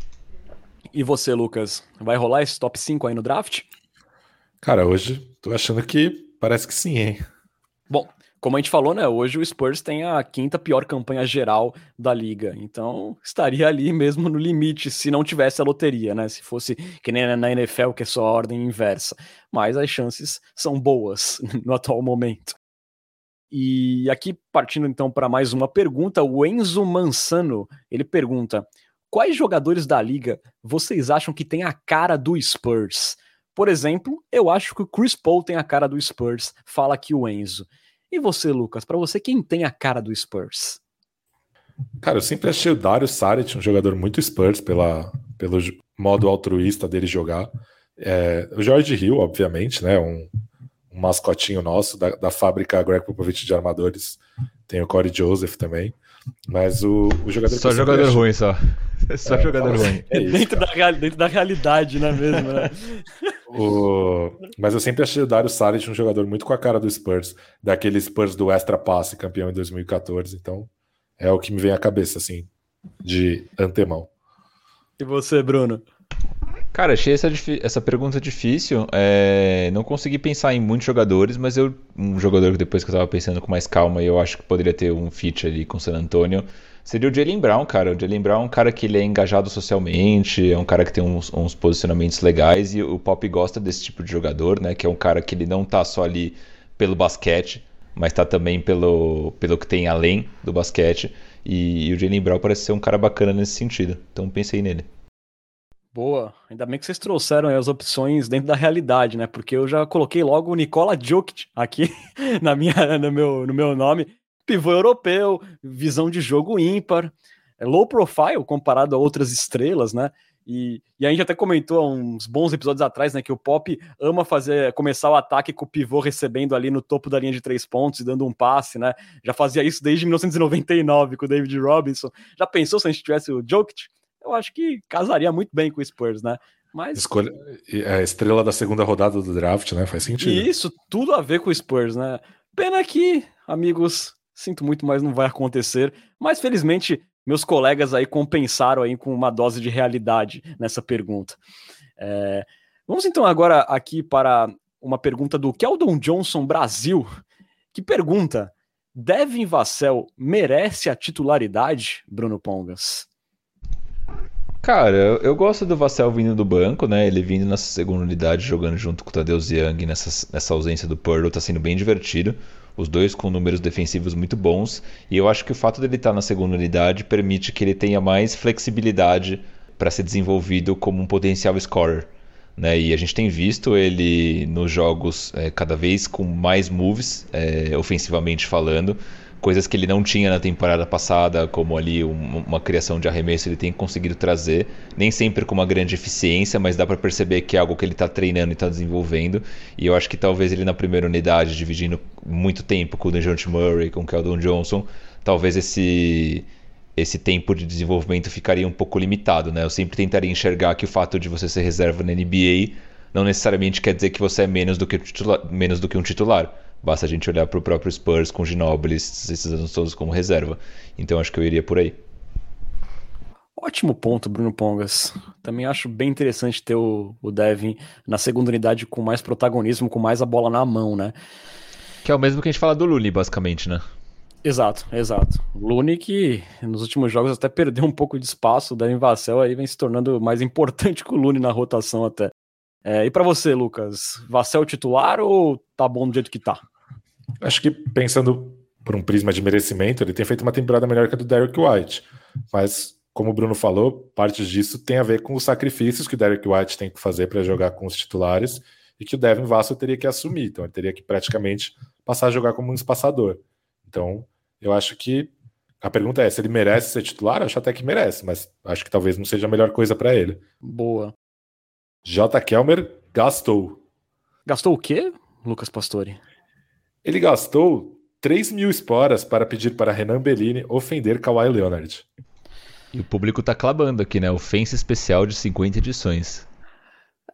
E você, Lucas? Vai rolar esse top 5 aí no draft? Cara, hoje tô achando que parece que sim, hein? Bom, como a gente falou, né? Hoje o Spurs tem a quinta pior campanha geral da liga. Então estaria ali mesmo no limite se não tivesse a loteria, né? Se fosse que nem na NFL, que é só a ordem inversa. Mas as chances são boas no atual momento. E aqui, partindo então para mais uma pergunta, o Enzo Mansano ele pergunta: quais jogadores da liga vocês acham que tem a cara do Spurs? Por exemplo, eu acho que o Chris Paul tem a cara do Spurs, fala aqui o Enzo. E você, Lucas, para você, quem tem a cara do Spurs? Cara, eu sempre achei o Dario Saric um jogador muito Spurs pela, pelo modo altruísta dele jogar. É, o George Hill, obviamente, né? Um, um mascotinho nosso da, da fábrica Greg Popovich de armadores. Tem o Corey Joseph também. Mas o, o jogador. Só jogador acho... ruim, só. Só é, jogador ruim. É isso, dentro, da, dentro da realidade, não é mesmo? Né? o... Mas eu sempre achei o Dario Saric um jogador muito com a cara do Spurs, daquele Spurs do Extra Passe, campeão em 2014. Então é o que me vem à cabeça, assim, de antemão. E você, Bruno? Cara, achei essa, essa pergunta difícil. É, não consegui pensar em muitos jogadores, mas eu um jogador que depois que eu tava pensando com mais calma, eu acho que poderia ter um fit ali com o San Antonio, seria o Jalen Brown, cara. O Jalen Brown é um cara que ele é engajado socialmente, é um cara que tem uns, uns, posicionamentos legais e o Pop gosta desse tipo de jogador, né? Que é um cara que ele não tá só ali pelo basquete, mas tá também pelo, pelo que tem além do basquete. E, e o Jalen Brown parece ser um cara bacana nesse sentido. Então pensei nele. Boa, ainda bem que vocês trouxeram as opções dentro da realidade, né? Porque eu já coloquei logo o Nicola Jokic aqui na minha, no, meu, no meu nome. Pivô europeu, visão de jogo ímpar, é low profile comparado a outras estrelas, né? E, e a gente até comentou há uns bons episódios atrás, né, que o Pop ama fazer começar o ataque com o pivô recebendo ali no topo da linha de três pontos e dando um passe, né? Já fazia isso desde 1999 com o David Robinson. Já pensou se a gente tivesse o Jokic? Eu acho que casaria muito bem com o Spurs, né? Mas... Escolha a estrela da segunda rodada do draft, né? Faz sentido. E isso tudo a ver com o Spurs, né? Pena que, amigos, sinto muito, mas não vai acontecer. Mas felizmente, meus colegas aí compensaram aí com uma dose de realidade nessa pergunta. É... Vamos então agora aqui para uma pergunta do Keldon Johnson Brasil, que pergunta: Devin Vassell merece a titularidade, Bruno Pongas? Cara, eu, gosto do Vassell vindo do banco, né? Ele vindo nessa segunda unidade, jogando junto com o Tadeusz Young nessa, nessa ausência do Pearl, tá sendo bem divertido. Os dois com números defensivos muito bons. E eu acho que o fato dele estar tá na segunda unidade permite que ele tenha mais flexibilidade para ser desenvolvido como um potencial scorer. Né? E a gente tem visto ele nos jogos é, cada vez com mais moves, é, ofensivamente falando coisas que ele não tinha na temporada passada, como ali um, uma criação de arremesso, ele tem conseguido trazer, nem sempre com uma grande eficiência, mas dá para perceber que é algo que ele está treinando e está desenvolvendo. E eu acho que talvez ele na primeira unidade, dividindo muito tempo com o DeJounte Murray, com o Keldon Johnson, talvez esse esse tempo de desenvolvimento ficaria um pouco limitado, né? Eu sempre tentaria enxergar que o fato de você ser reserva na NBA não necessariamente quer dizer que você é menos do que, menos do que um titular Basta a gente olhar para o próprio Spurs com Ginobili esses anos todos como reserva. Então acho que eu iria por aí. Ótimo ponto, Bruno Pongas. Também acho bem interessante ter o, o Devin na segunda unidade com mais protagonismo, com mais a bola na mão, né? Que é o mesmo que a gente fala do Lune, basicamente, né? Exato, exato. Lune que nos últimos jogos até perdeu um pouco de espaço, o Devin Vassell aí vem se tornando mais importante que o Lune na rotação até. É, e para você, Lucas, Vassell titular ou tá bom do jeito que tá? Acho que pensando por um prisma de merecimento, ele tem feito uma temporada melhor que a do Derek White. Mas, como o Bruno falou, partes disso tem a ver com os sacrifícios que o Derek White tem que fazer para jogar com os titulares e que o Devin Vassell teria que assumir. Então, ele teria que praticamente passar a jogar como um espaçador. Então, eu acho que a pergunta é se ele merece ser titular. Eu acho até que merece, mas acho que talvez não seja a melhor coisa para ele. Boa. J. Kelmer gastou. Gastou o quê, Lucas Pastore? Ele gastou 3 mil esporas para pedir para Renan Bellini ofender Kawhi Leonard. E o público tá clamando aqui, né? Ofensa especial de 50 edições.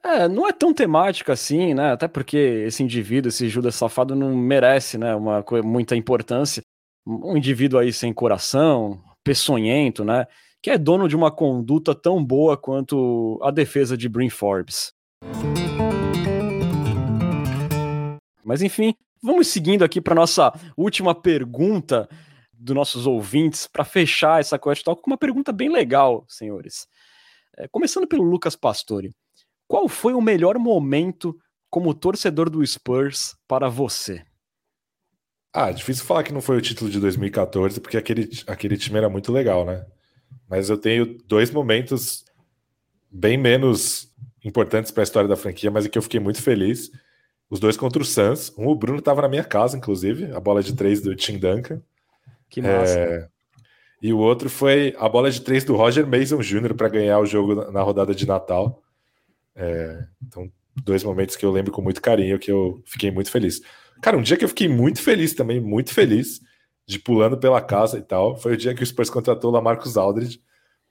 É, não é tão temático assim, né? Até porque esse indivíduo, esse Judas safado, não merece, né? Uma muita importância. Um indivíduo aí sem coração, peçonhento, né? Que é dono de uma conduta tão boa quanto a defesa de Brin Forbes. Mas enfim, vamos seguindo aqui para nossa última pergunta dos nossos ouvintes para fechar essa Quest com uma pergunta bem legal, senhores. É, começando pelo Lucas Pastore. Qual foi o melhor momento como torcedor do Spurs para você? Ah, difícil falar que não foi o título de 2014, porque aquele, aquele time era muito legal, né? Mas eu tenho dois momentos bem menos importantes para a história da franquia, mas em que eu fiquei muito feliz. Os dois contra o Suns. Um, o Bruno estava na minha casa, inclusive, a bola de três do Tim Duncan. Que massa. É... E o outro foi a bola de três do Roger Mason Jr. para ganhar o jogo na rodada de Natal. É, então, dois momentos que eu lembro com muito carinho, que eu fiquei muito feliz. Cara, um dia que eu fiquei muito feliz também, muito feliz, de pulando pela casa e tal, foi o dia que o Spurs contratou o Lamarcus Aldridge,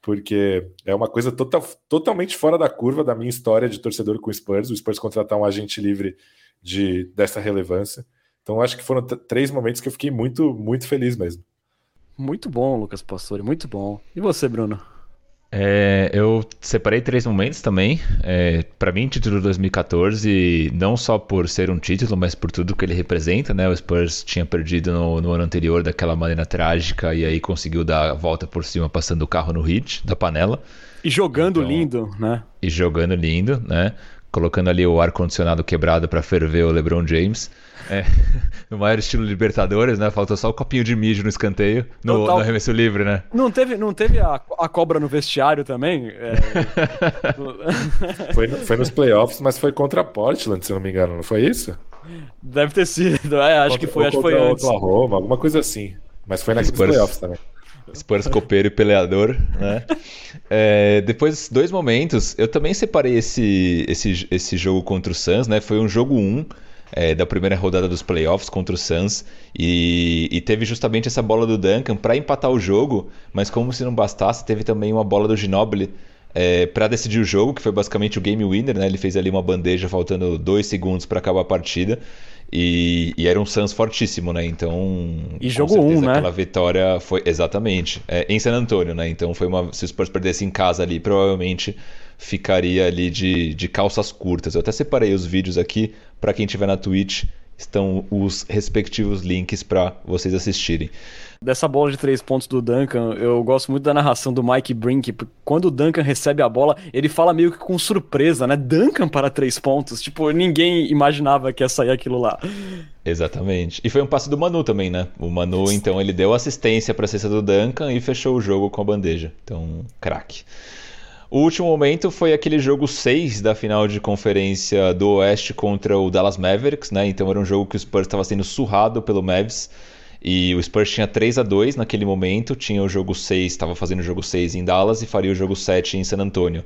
porque é uma coisa total, totalmente fora da curva da minha história de torcedor com o Spurs, o Spurs contratar um agente livre de dessa relevância. Então, acho que foram três momentos que eu fiquei muito, muito feliz mesmo. Muito bom, Lucas Pastore, muito bom. E você, Bruno? É, eu separei três momentos também. É, para mim, título 2014, não só por ser um título, mas por tudo que ele representa, né? O Spurs tinha perdido no, no, ano anterior daquela maneira trágica e aí conseguiu dar a volta por cima passando o carro no hit da panela. E jogando então, lindo, né? E jogando lindo, né? Colocando ali o ar-condicionado quebrado para ferver o LeBron James. É, no maior estilo Libertadores, né? Faltou só o copinho de mijo no escanteio, no, Total... no arremesso livre, né? Não teve, não teve a, a cobra no vestiário também? É... foi, foi nos playoffs, mas foi contra a Portland, se não me engano, não foi isso? Deve ter sido, é, acho contra, que foi, acho que foi antes. Oklahoma, alguma coisa assim. Mas foi naqueles Spurs, playoffs também. Spurs copeiro e peleador, né? É, depois, dois momentos, eu também separei esse, esse, esse jogo contra o Suns, né? Foi um jogo 1, um, é, da primeira rodada dos playoffs contra o Suns e, e teve justamente essa bola do Duncan para empatar o jogo, mas como se não bastasse, teve também uma bola do Ginobili é, para decidir o jogo, que foi basicamente o game winner, né? Ele fez ali uma bandeja faltando dois segundos para acabar a partida. E, e, era um Suns fortíssimo, né? Então. E jogo 1, um, né? Aquela vitória foi. Exatamente. É, em San Antônio, né? Então foi uma. Se o Spurs perdesse em casa ali, provavelmente ficaria ali de, de calças curtas. Eu até separei os vídeos aqui para quem estiver na Twitch. Estão os respectivos links para vocês assistirem. Dessa bola de três pontos do Duncan, eu gosto muito da narração do Mike Brink. Quando o Duncan recebe a bola, ele fala meio que com surpresa, né? Duncan para três pontos. Tipo, ninguém imaginava que ia sair aquilo lá. Exatamente. E foi um passe do Manu também, né? O Manu, então, ele deu assistência para a cesta do Duncan e fechou o jogo com a bandeja. Então, craque. O último momento foi aquele jogo 6 da final de conferência do Oeste contra o Dallas Mavericks, né? Então era um jogo que o Spurs estava sendo surrado pelo Mavs. E o Spurs tinha 3 a 2 naquele momento, tinha o jogo 6, estava fazendo o jogo 6 em Dallas e faria o jogo 7 em San Antonio.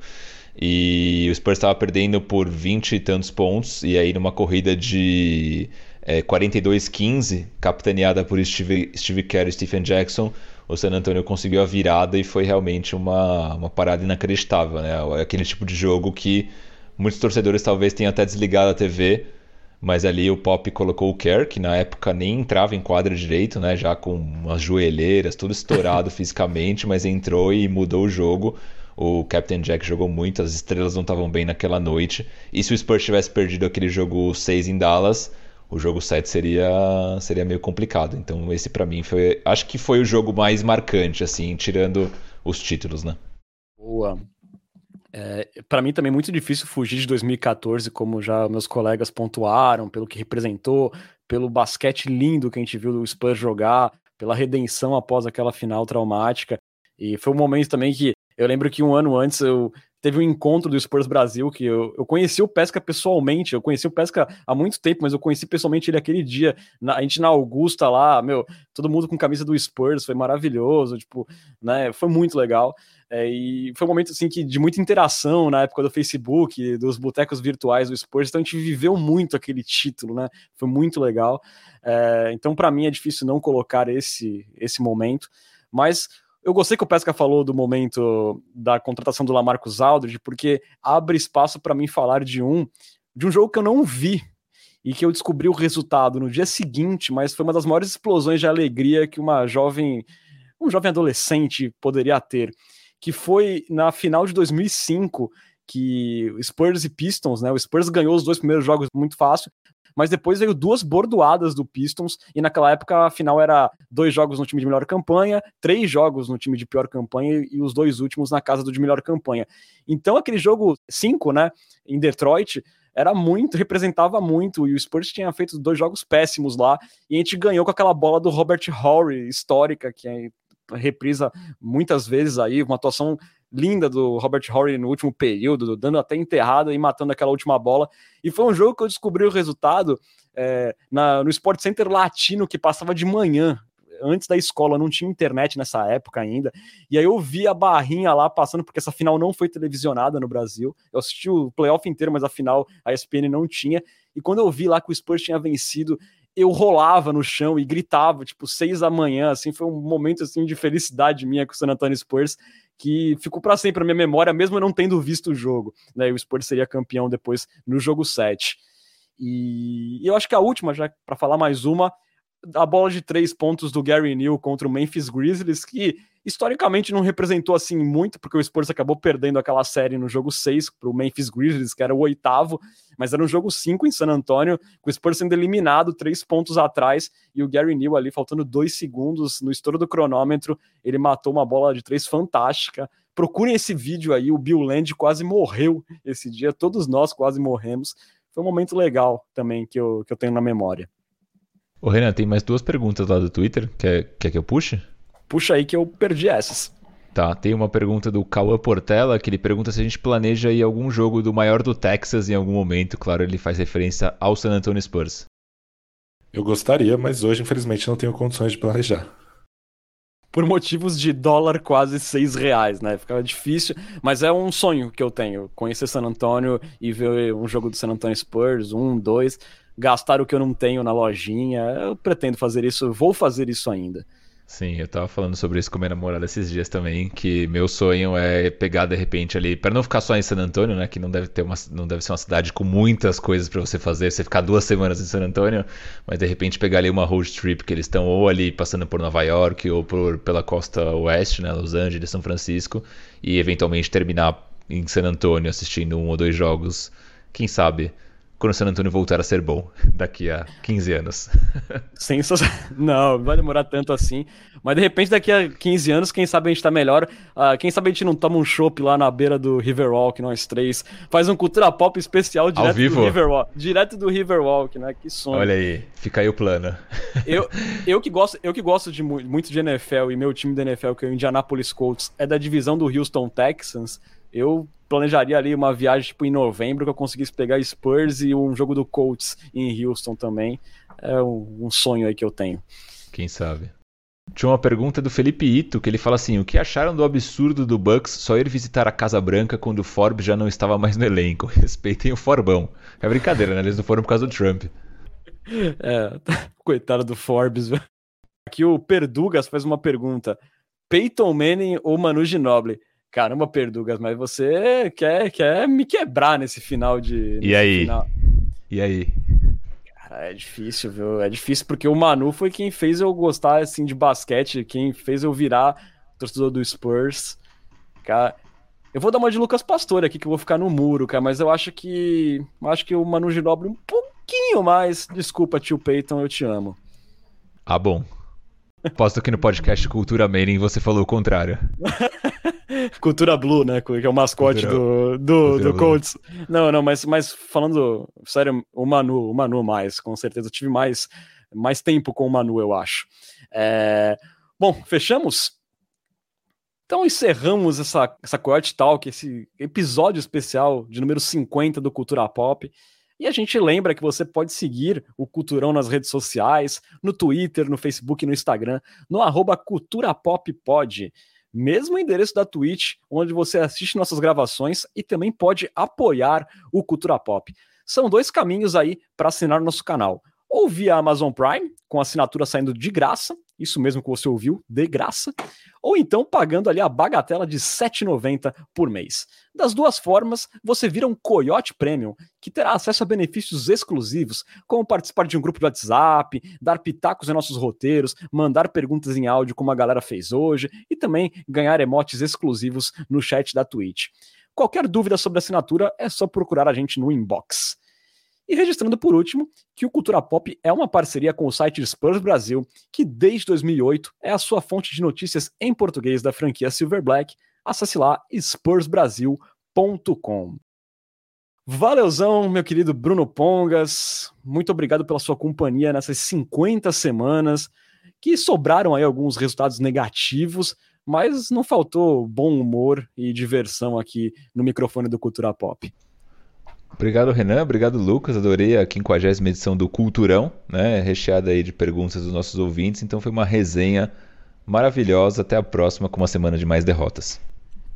E o Spurs estava perdendo por 20 e tantos pontos, e aí numa corrida de é, 42-15, capitaneada por Steve, Steve Kerr e Stephen Jackson, o San Antonio conseguiu a virada e foi realmente uma, uma parada inacreditável, né? Aquele tipo de jogo que muitos torcedores talvez tenham até desligado a TV, mas ali o Pop colocou o Kerr, que na época nem entrava em quadra direito, né? Já com umas joelheiras, tudo estourado fisicamente, mas entrou e mudou o jogo. O Captain Jack jogou muito, as estrelas não estavam bem naquela noite. E se o Spurs tivesse perdido aquele jogo 6 em Dallas, o jogo 7 seria, seria meio complicado. Então esse para mim foi, acho que foi o jogo mais marcante assim, tirando os títulos, né? Boa. É, para mim também é muito difícil fugir de 2014, como já meus colegas pontuaram, pelo que representou, pelo basquete lindo que a gente viu do Spurs jogar, pela redenção após aquela final traumática. E foi um momento também que eu lembro que um ano antes eu teve um encontro do Spurs Brasil que eu, eu conheci o Pesca pessoalmente. Eu conheci o Pesca há muito tempo, mas eu conheci pessoalmente ele aquele dia. Na, a gente na Augusta lá, meu, todo mundo com camisa do Spurs, foi maravilhoso, tipo, né? Foi muito legal. É, e foi um momento assim que de muita interação na época do Facebook, dos botecos virtuais do Spurs, então a gente viveu muito aquele título, né? Foi muito legal. É, então, para mim, é difícil não colocar esse, esse momento, mas eu gostei que o Pesca falou do momento da contratação do Lamarcus Aldridge, porque abre espaço para mim falar de um de um jogo que eu não vi e que eu descobri o resultado no dia seguinte, mas foi uma das maiores explosões de alegria que uma jovem um jovem adolescente poderia ter, que foi na final de 2005 que Spurs e Pistons, né? O Spurs ganhou os dois primeiros jogos muito fácil, mas depois veio duas bordoadas do Pistons, e naquela época a final era dois jogos no time de melhor campanha, três jogos no time de pior campanha e os dois últimos na casa do de melhor campanha. Então aquele jogo 5, né, em Detroit, era muito, representava muito, e o Spurs tinha feito dois jogos péssimos lá, e a gente ganhou com aquela bola do Robert Horry, histórica, que é reprisa muitas vezes aí, uma atuação linda do Robert Horry no último período, dando até enterrada e matando aquela última bola. E foi um jogo que eu descobri o resultado é, na, no Sport Center Latino, que passava de manhã. Antes da escola, não tinha internet nessa época ainda. E aí eu vi a barrinha lá passando, porque essa final não foi televisionada no Brasil. Eu assisti o playoff inteiro, mas a final a ESPN não tinha. E quando eu vi lá que o Spurs tinha vencido, eu rolava no chão e gritava, tipo, seis da manhã, assim, foi um momento, assim, de felicidade minha com o San Antonio Spurs, que ficou para sempre na minha memória, mesmo não tendo visto o jogo. Né? O Spurs seria campeão depois no jogo 7. E eu acho que a última, já para falar mais uma, a bola de três pontos do Gary Neal contra o Memphis Grizzlies, que historicamente não representou assim muito, porque o Spurs acabou perdendo aquela série no jogo 6 para o Memphis Grizzlies, que era o oitavo, mas era um jogo 5 em San Antonio, com o Spurs sendo eliminado três pontos atrás, e o Gary Neal ali faltando dois segundos no estouro do cronômetro, ele matou uma bola de três fantástica. Procurem esse vídeo aí, o Bill Land quase morreu esse dia, todos nós quase morremos. Foi um momento legal também que eu, que eu tenho na memória. Ô Renan, tem mais duas perguntas lá do Twitter. Quer, quer que eu puxe? Puxa aí que eu perdi essas. Tá, tem uma pergunta do Cauã Portela, que ele pergunta se a gente planeja ir algum jogo do maior do Texas em algum momento. Claro, ele faz referência ao San Antonio Spurs. Eu gostaria, mas hoje, infelizmente, não tenho condições de planejar. Por motivos de dólar quase seis reais, né? Ficava difícil, mas é um sonho que eu tenho. Conhecer San Antonio e ver um jogo do San Antonio Spurs, um, dois gastar o que eu não tenho na lojinha. Eu pretendo fazer isso, vou fazer isso ainda. Sim, eu tava falando sobre isso com minha namorada esses dias também, que meu sonho é pegar de repente ali, para não ficar só em San Antônio, né, que não deve ter uma, não deve ser uma cidade com muitas coisas para você fazer, você ficar duas semanas em San Antônio, mas de repente pegar ali uma road trip que eles estão ou ali passando por Nova York ou por pela costa oeste, né, Los Angeles, São Francisco, e eventualmente terminar em San Antônio assistindo um ou dois jogos, quem sabe quando o San Antonio voltar a ser bom daqui a 15 anos. Sensacional. Não, não vai demorar tanto assim. Mas de repente, daqui a 15 anos, quem sabe a gente tá melhor. Uh, quem sabe a gente não toma um chopp lá na beira do Riverwalk, nós três. Faz um cultura pop especial direto do Riverwalk. Direto do Riverwalk, né? Que sonho. Olha aí, fica aí o plano. eu, eu, que gosto, eu que gosto de muito de NFL e meu time da NFL, que é o Indianapolis Colts, é da divisão do Houston Texans. Eu planejaria ali uma viagem tipo em novembro que eu conseguisse pegar Spurs e um jogo do Colts em Houston também. É um, um sonho aí que eu tenho. Quem sabe? Tinha uma pergunta do Felipe Ito, que ele fala assim: o que acharam do absurdo do Bucks só ir visitar a Casa Branca quando o Forbes já não estava mais no elenco? Respeitem o Forbão. É brincadeira, né? Eles não foram por causa do Trump. É, coitado do Forbes. Aqui o Perdugas faz uma pergunta: Peyton Manning ou Manu Ginobili? Caramba, Perdugas, mas você quer, quer me quebrar nesse final de. E aí? Final. E aí? Cara, é difícil, viu? É difícil porque o Manu foi quem fez eu gostar assim de basquete, quem fez eu virar torcedor do Spurs. Cara, eu vou dar uma de Lucas Pastor aqui que eu vou ficar no muro, cara, mas eu acho que eu acho que o Manu Ginobili um pouquinho mais. Desculpa, tio Peyton, eu te amo. Ah, bom. Posto que no podcast Cultura Mailing você falou o contrário. Cultura Blue, né? Que é o mascote Cultura... do, do, do Colts. Não, não, mas, mas falando sério, o Manu, o Manu mais, com certeza. Eu tive mais, mais tempo com o Manu, eu acho. É... Bom, fechamos? Então encerramos essa, essa Coyote Talk, esse episódio especial de número 50 do Cultura Pop. E a gente lembra que você pode seguir o Culturão nas redes sociais, no Twitter, no Facebook, no Instagram, no arroba culturapoppod. Mesmo endereço da Twitch, onde você assiste nossas gravações e também pode apoiar o Cultura Pop. São dois caminhos aí para assinar nosso canal. Ou via Amazon Prime, com assinatura saindo de graça, isso mesmo que você ouviu, de graça, ou então pagando ali a bagatela de R$ 7,90 por mês. Das duas formas, você vira um Coyote Premium, que terá acesso a benefícios exclusivos, como participar de um grupo de WhatsApp, dar pitacos em nossos roteiros, mandar perguntas em áudio como a galera fez hoje, e também ganhar emotes exclusivos no chat da Twitch. Qualquer dúvida sobre a assinatura é só procurar a gente no inbox. E registrando por último que o Cultura Pop é uma parceria com o site Spurs Brasil, que desde 2008 é a sua fonte de notícias em português da franquia Silver Black. Acesse lá spursbrasil.com. Valeuzão, meu querido Bruno Pongas. Muito obrigado pela sua companhia nessas 50 semanas, que sobraram aí alguns resultados negativos, mas não faltou bom humor e diversão aqui no microfone do Cultura Pop. Obrigado, Renan. Obrigado, Lucas. Adorei a 50 edição do Culturão, né? Recheada aí de perguntas dos nossos ouvintes. Então foi uma resenha maravilhosa. Até a próxima com uma semana de mais derrotas.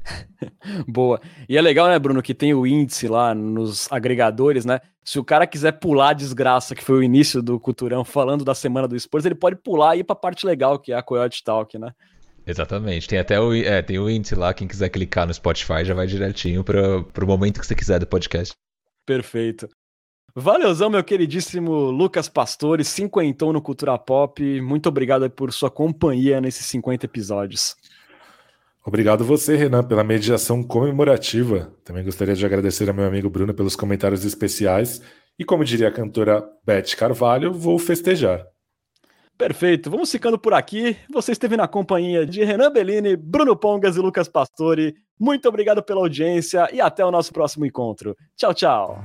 Boa. E é legal, né, Bruno, que tem o índice lá nos agregadores, né? Se o cara quiser pular a desgraça, que foi o início do Culturão, falando da semana do Spurs, ele pode pular e ir pra parte legal, que é a Coyote Talk, né? Exatamente. Tem até o, é, tem o índice lá, quem quiser clicar no Spotify já vai direitinho para o momento que você quiser do podcast. Perfeito. Valeuzão, meu queridíssimo Lucas Pastore, cinquentão no Cultura Pop. Muito obrigado por sua companhia nesses 50 episódios. Obrigado você, Renan, pela mediação comemorativa. Também gostaria de agradecer ao meu amigo Bruno pelos comentários especiais. E como diria a cantora Beth Carvalho, vou festejar. Perfeito, vamos ficando por aqui. Você esteve na companhia de Renan Bellini, Bruno Pongas e Lucas Pastore. Muito obrigado pela audiência e até o nosso próximo encontro. Tchau, tchau.